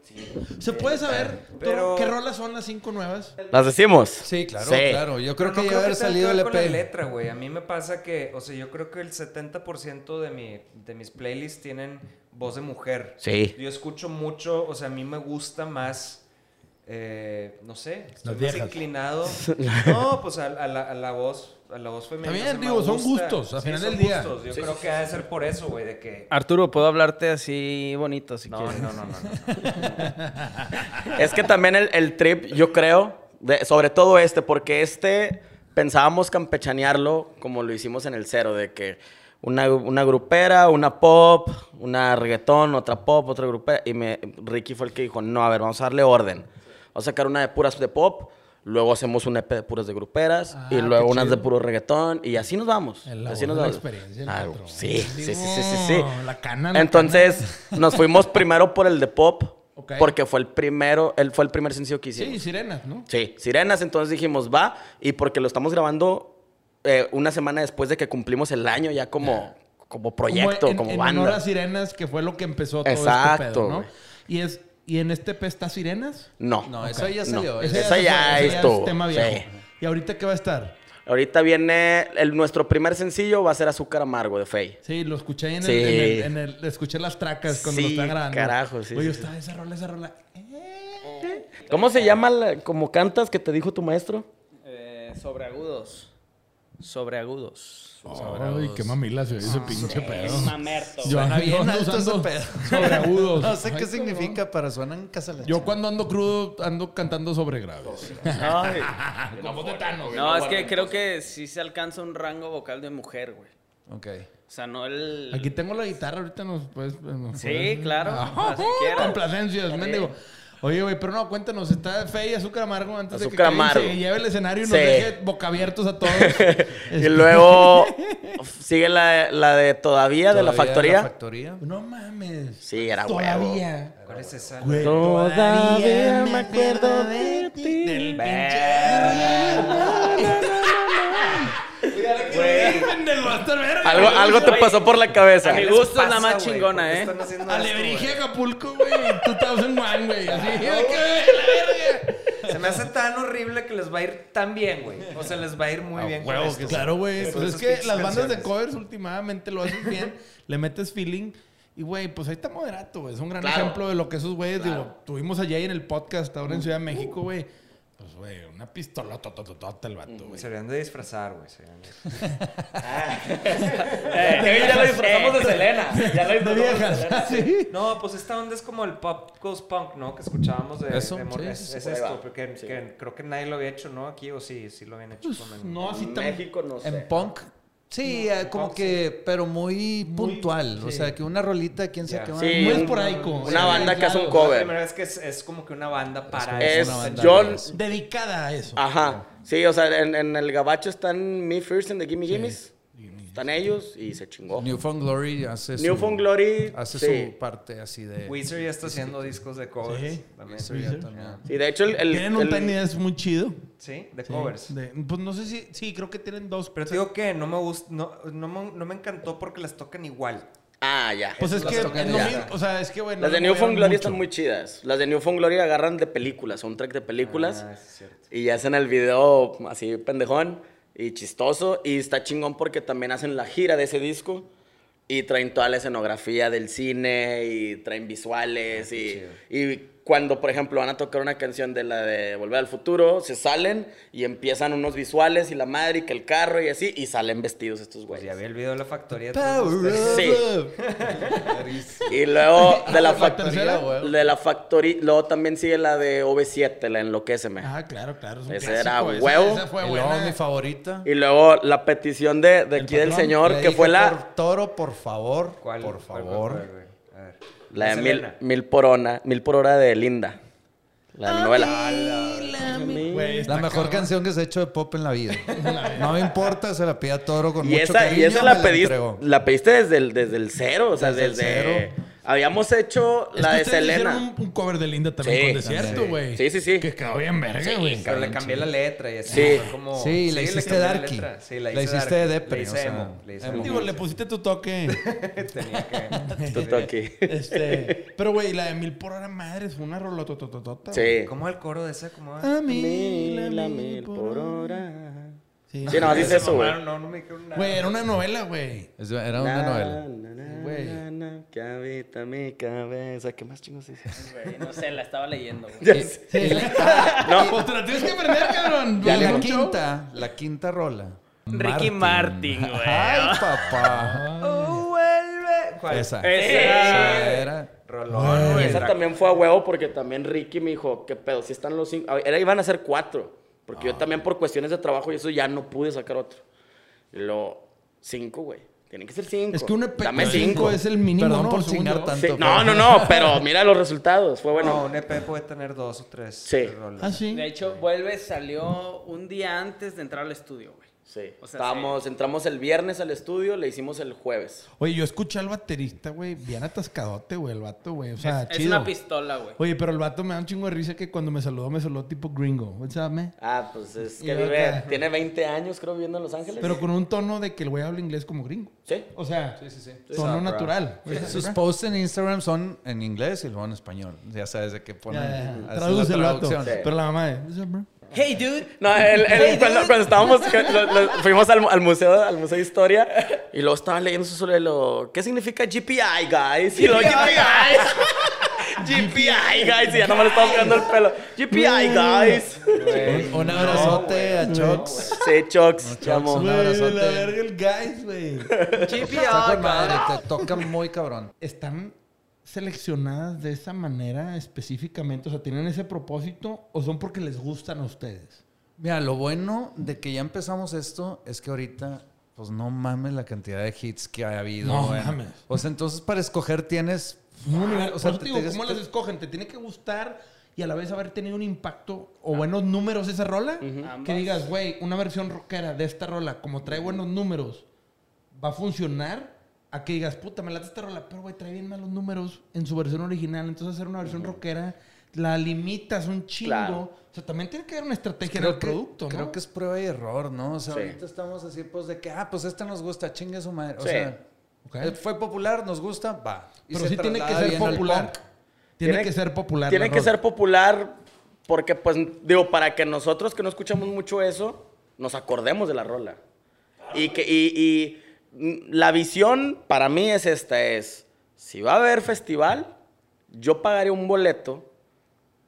¿Se puede saber Pero- qué rolas son las cinco nuevas? ¿Las decimos? Sí, claro, Sí. claro. Yo creo que no ya haber salido el con la EP. letra, güey. A mí me pasa que, o sea, yo creo que el 70% de, mi, de mis playlists tienen voz de mujer. Sí. Yo escucho mucho, o sea, a mí me gusta más, eh, no sé, estoy Las más viejas. inclinado. No, pues a, a la, a la voz, a la voz femenina. También, me digo, son gusta. gustos, al Sí, final son del día. gustos. Yo creo que ha de ser por eso, güey, de que... Arturo, ¿puedo hablarte así bonito si No, quieres? no, no, no, no. Es que también el, el trip, yo creo, de- sobre todo este, porque este pensábamos campechanearlo como lo hicimos en el cero, de que una, una grupera, una pop, una reggaetón, otra pop, otra grupera. Y me, Ricky fue el que dijo, no, a ver, vamos a darle orden. Vamos a sacar una de puras de pop, luego hacemos un EP de puras de gruperas, Ah, y luego unas de puro reggaetón, y así nos vamos. El así nos vamos. experiencia Ah, sí, sí, sí, sí, sí, sí. la cana, la Entonces, nos fuimos primero por el de pop, porque fue el primero, él fue el primer sencillo que hicimos. Sí, sirenas, ¿no? Sí, Sirenas, entonces dijimos, va, y porque lo estamos grabando eh, una semana después de que cumplimos el año ya como, como proyecto, en, como en banda. honor a Sirenas, que fue lo que empezó todo Exacto, este pedo. Y, es, y en este P está Sirenas. No, No, eso ya salió. No. Ese Esa se ya ese estuvo, es tema sí. viejo. ¿Y ahorita qué va a estar? ahorita viene, el, nuestro primer sencillo va a ser Azúcar Amargo de Fey. Sí, lo escuché ahí en, Sí. el, en, el, en el- Escuché las tracas cuando lo Sí, estaba grabando. carajo, sí, Oye, sí, está esa rola, esa rola. ¿Cómo se llama la- como cantas que te dijo tu maestro? Eh, sobreagudos. Sobreagudos. Ay, qué mamila se oye ese pinche pedo. Mamerto. Yo Suena ando bien alto usando ese pedo. Sobreagudos. No sé Ay, qué cabrón. significa, pero suenan casales. Yo cuando ando crudo ando cantando sobre graves. Ay. No, es que creo que sí se alcanza un rango vocal de mujer, güey. Ok. O sea, no el... Aquí tengo la guitarra, ahorita nos puedes. nos Sí, puedes- claro, Ah, quieras. Complacencias, mendigo. Oye, güey, pero no, cuéntanos, está Fe y Azúcar Amargo antes de que Amargo. se lleve el escenario y nos Sí. deje boca abiertos a todos. Y Este- luego sigue la, la de Todavía, de la Todavía factoría. factoría. No mames. Sí, era huevo. Todavía. ¿Cuál es esa? Güey, Todavía me acuerdo de ti. Del Güey. Algo, algo te pasó por la cabeza. A mi ¿Qué gusto es la más güey? chingona, ¿Por qué ¿eh? Alebrije güey? Acapulco, güey. 2001, güey. Así. Se me hace tan horrible que les va a ir tan bien, güey. O sea, les va a ir muy bien con esto. Claro, güey. Pues es que las bandas de covers últimamente lo haces bien, le metes feeling. Y, güey, pues ahí está moderato, güey. Es un gran Claro. ejemplo de lo que esos güeyes, digo, tuvimos allá en el podcast, ahora en Ciudad de México, güey. Pues, güey, una pistola totototota el vato, güey. Se deberían de disfrazar, güey. se deberían de- Eh, ya lo disfrazamos de Selena. Ya lo disfrazamos de viejas, Selena. sí. No, pues esta onda es como el pop ghost punk, ¿no? Que escuchábamos de, Eso, de mor- sí, es, sí, es sí. esto, porque Sí. que creo que nadie lo había hecho, ¿no? Aquí o sí, sí lo habían hecho con el... No, así tan... México no sé. En punk. Sí, eh, como que, pero muy puntual. O sí. sea, que una rolita, quién sabe qué más. Sí, Muy un- esporádico. Una Sí, banda que hace un claro. La cover. primera vez que es, es como que una banda para Es Es una banda John. de eso. Dedicada a eso. Ajá. Sí, o sea, en, en el gabacho están Me First and the Gimme Gimmes. Están ellos y se chingó. Newfound Glory hace su, Newfound Glory. hace sí. su parte así de... Weezer ya está haciendo discos de covers. Sí. También. Ya también. Sí, de hecho, el. el- Tienen un el- Tiny Desk muy chido. Sí, de Sí, covers. de- pues no sé si... Sí, creo que tienen dos. Pero te digo que no me gusta, no, no, me, no me encantó porque las tocan igual. Ah, ya. Pues es Las que tocan es lo ya. mismo. O sea, es que, bueno... Las de Newfound Glory están muy chidas. Las de Newfound Glory agarran de películas, un track de películas. Ah, es cierto. Y hacen el video así pendejón y chistoso. Y está chingón porque también hacen la gira de ese disco. Y traen toda la escenografía del cine y traen visuales. y, y cuando, por ejemplo, van a tocar una canción de la de Volver al Futuro, se salen y empiezan unos visuales y la madre y que el carro y así. Y salen vestidos estos Pues ya güeyes. vi el video de la factoría. Power Sí. Y luego de la factoría. De la factoría. Luego también sigue la de OV7, la Enloquéceme. Ah, claro, claro. Es un Ese clásico, era esa- huevo. Esa fue Y luego mi favorita. Y luego la petición de, de aquí del patrón. señor, Le que fue la, Por toro, por favor. ¿Cuál? Por cuál, favor. cuál, güey? La de mil, mil por hora, mil por hora de Linda. La novela. Güey, La mejor cabrón. canción que se ha hecho de pop en la vida. No me importa, se la pide a Toro con Y mucho esa, cariño. y esa la pediste, la pediste desde el, desde el cero, o sea, Desde el desde, cero. Habíamos hecho Es la que de Selena. Un, un cover de Linda también Sí, con Desierto, güey. Sí, sí, sí. Que quedó bien verga, güey. Pero le cambié la letra y así. Sí. fue como, Sí, la hiciste la darky. letra. Sí, la, La hiciste darky. depre, Le hice o sea, emo. Le hice emo. emo. Digo, le pusiste tu toque. Tenía que... Tu toque. este, pero, güey, la de mil por hora madres fue una rolotototota. Sí. ¿Cómo el coro de esa? ¿Cómo va? A mil, Mil, a a mil mil por por hora. Sí, Sí, no, dice eso, güey. No, no, no me dijeron nada. Güey, era una novela, güey. Era una novela. Güey. habita mi cabeza. ¿Qué más chingos dice? No sé, la estaba leyendo. güey. Ya sé. Sí. No. Pues te la tienes que aprender, cabrón. Ya Pues, la show. quinta, la quinta rola. Ricky Martin, güey. Ay, papá. ¡Oh, vuelve! ¿Cuál? Esa. Esa. Esa era. Rolón, Y güey. esa también fue a huevo porque también Ricky me dijo, ¿qué pedo? Si están los cinco. Era, iban a ser cuatro. Porque yo también por cuestiones de trabajo y eso ya no pude sacar otro. Y lo cinco, güey. Tienen que ser cinco. Es que un EP Dame cinco. cinco es el mínimo, Perdón ¿no? por chingar tanto. Sí, No, no, no, pero mira los resultados. Fue No, bueno. un EP puede tener dos o tres Sí. rolas. Ah, sí. De hecho, Vuelve salió un día antes de entrar al estudio, güey. Sí. O sea, Estábamos, entramos el viernes al estudio, le hicimos el jueves. Oye, yo escuché al baterista, güey, bien atascadote, güey, el vato, güey. O sea, es, es chido. una pistola, güey. Oye, pero el vato me da un chingo de risa que cuando me saludó, me saludó tipo gringo. What's up, man? Ah, pues es que vive, acá. tiene 20 años creo viviendo en Los Ángeles. Pero con un tono de que el güey habla inglés como gringo. Sí. O sea, tono What's up, bro? natural. Sus posts en Instagram son en inglés y luego en español. Ya sabes de qué ponen. La Traduce el vato. Sí. Pero la mamá de, "What's up, bro?" Hey, dude. No, el- el- cuando, cuando estábamos, lo- lo- fuimos al, al museo, al museo de historia y luego estaban leyendo sobre lo, ¿qué significa GPI, guys? Y luego GPI, GPI, guys, y ya no me lo estaba pegando el pelo. GPI, guys. Un, un abrazote a Chox. Sí, Chox, amo. Un abrazote. la verga el guys, güey. Está con madre, te toca muy cabrón. ¿Están seleccionadas de esa manera específicamente? O sea, ¿tienen ese propósito o son porque les gustan a ustedes? Mira, lo bueno de que ya empezamos esto es que ahorita, pues no mames la cantidad de hits que ha habido. No mames. O sea, entonces para escoger tienes. No, mira, o sea, te- digo, te- ¿cómo te- las escogen? ¿Te tiene que gustar y a la vez haber tenido un impacto o buenos números esa rola? Que digas, güey, una versión rockera de esta rola, como trae buenos números, ¿va a funcionar? A que digas, puta, me late esta rola, pero güey, trae bien malos números en su versión original. Entonces hacer una versión rockera la limitas un chingo. Claro. O sea, también tiene que haber una estrategia en Creo el que, producto, ¿no? creo que es prueba y error, ¿no? O sea, Sí. ahorita estamos así, pues de que, ah, pues esta nos gusta, chingue su madre. O Sí. sea, eh, fue popular, nos gusta, va. Y Pero sí tiene que ser popular. punk. Tiene, que ser popular. Tiene que ser popular porque, pues, digo, para que nosotros que no escuchamos mucho eso, nos acordemos de la rola. Y que y, y, la visión para mí es esta, es, si va a haber festival, yo pagaré un boleto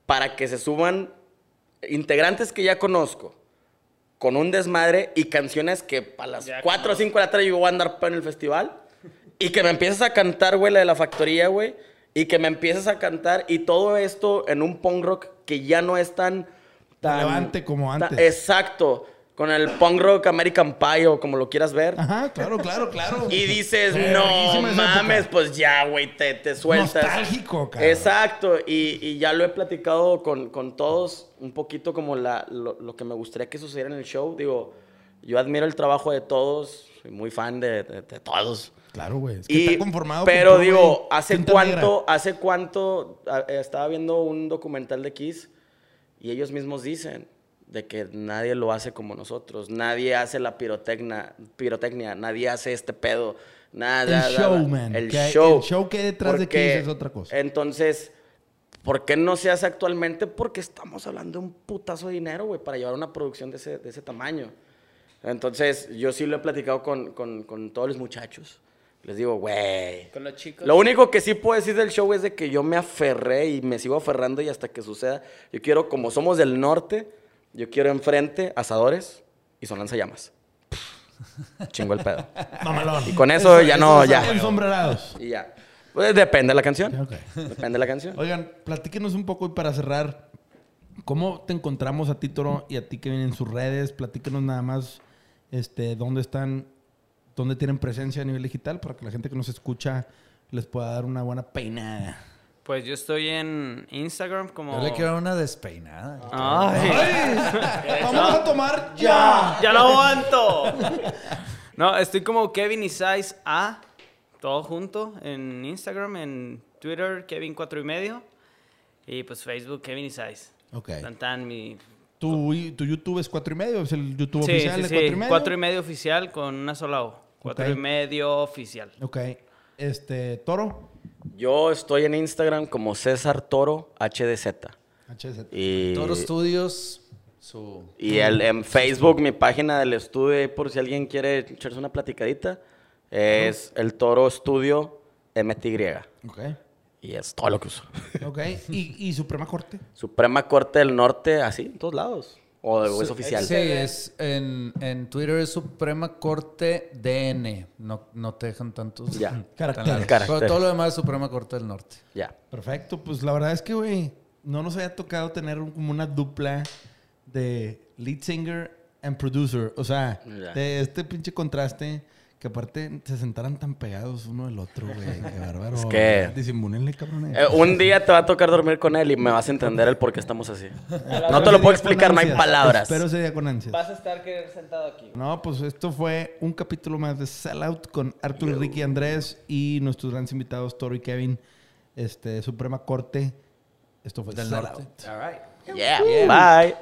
para que se suban integrantes que ya conozco, con un desmadre y canciones que a las Ya 4 o 5 de la tarde yo voy a andar en el festival y que me empieces a cantar, güey, la de la factoría, güey, y que me empieces a cantar y todo esto en un punk rock que ya no es tan... tan Relevante como tan- antes. exacto, con el punk rock American Pie o como lo quieras ver. Ajá, claro, claro, claro. Y dices, no mames, pues ya, güey, te, te sueltas. Nostálgico, cabrón. Exacto, y, y ya lo he platicado con, con todos, un poquito como la, lo, lo que me gustaría que sucediera en el show. Digo, yo admiro el trabajo de todos, soy muy fan de, de- de todos. Claro, güey. Es que Y- está conformado pero con digo, ¿hace cuánto, hace cuánto estaba viendo un documental de Kiss y ellos mismos dicen de que nadie lo hace como nosotros, nadie hace la pirotecnia, pirotecnia nadie hace este pedo, nada. El show, man. El Que show. el show que hay detrás de Porque, Kiss es otra cosa. Entonces, ¿por qué no se hace actualmente? Porque estamos hablando de un putazo de dinero, güey, para llevar una producción de ese, de ese tamaño. Entonces, yo sí lo he platicado con, con, con todos los muchachos. Les digo, güey. Con los chicos. Lo único que sí puedo decir del show es de que yo me aferré y me sigo aferrando y hasta que suceda. Yo quiero, como somos del norte, yo quiero enfrente asadores y son lanzallamas. Chingo el pedo. Mamalón. Y con eso ya no, ya. Ensombrerados. Y ya. Pues depende de la canción. Depende de la canción. Oigan, platíquenos un poco y para cerrar, ¿cómo te encontramos a ti, Toro, y a ti que vienen en sus redes? Platíquenos nada más este, dónde están, dónde tienen presencia a nivel digital para que la gente que nos escucha les pueda dar una buena peinada. Pues yo estoy en Instagram como... Yo le quiero una despeinada. ¡Ay! ¡Vamos a tomar ya! ¡Ya lo aguanto! No, estoy como Kevin Isais A. todo junto en Instagram, en Twitter, Kevin 4 y medio. Y pues Facebook, Kevin Isize. Ok. Tan, tan, mi... ¿Tu, tu YouTube es cuatro y medio? ¿Es el YouTube Sí, oficial sí, de sí. cuatro y medio? Cuatro y medio oficial con una sola O. Cuatro Ok. y medio oficial. Ok. Este, Toro. Yo estoy en Instagram como César Toro HDZ. HZ. Y, Toro Studios, su... y el, en Facebook, mi página del estudio, por si alguien quiere echarse una platicadita, es el Toro Studio MTY. Ok. Y es todo lo que uso. Ok. ¿Y, y Suprema Corte? Suprema Corte del Norte, así, en todos lados. O, es oficial. Sí, es en, en Twitter es Suprema Corte DN. No, no te dejan tantos. Ya. Caracteres. Pero todo lo demás es Suprema Corte del Norte. Ya. Perfecto. Pues la verdad es que, güey, no nos había tocado tener un- como una dupla de lead singer and producer. O sea, Ya. de este pinche contraste que aparte se sentaran tan pegados uno del otro, güey. Qué bárbaro. Es que- Disimúlenle, cabrones. Eh, un día te va a tocar dormir con él y me vas a entender el por qué estamos así. No te lo puedo explicar, no hay palabras. Espero ese día con ansias. Vas a estar sentado aquí. No, pues esto fue un capítulo más de Sellout con Arthur, Ricky Andrés y nuestros grandes invitados Toro y Kevin, este Suprema Corte. Esto fue Del Sellout. norte. Yeah. Bye.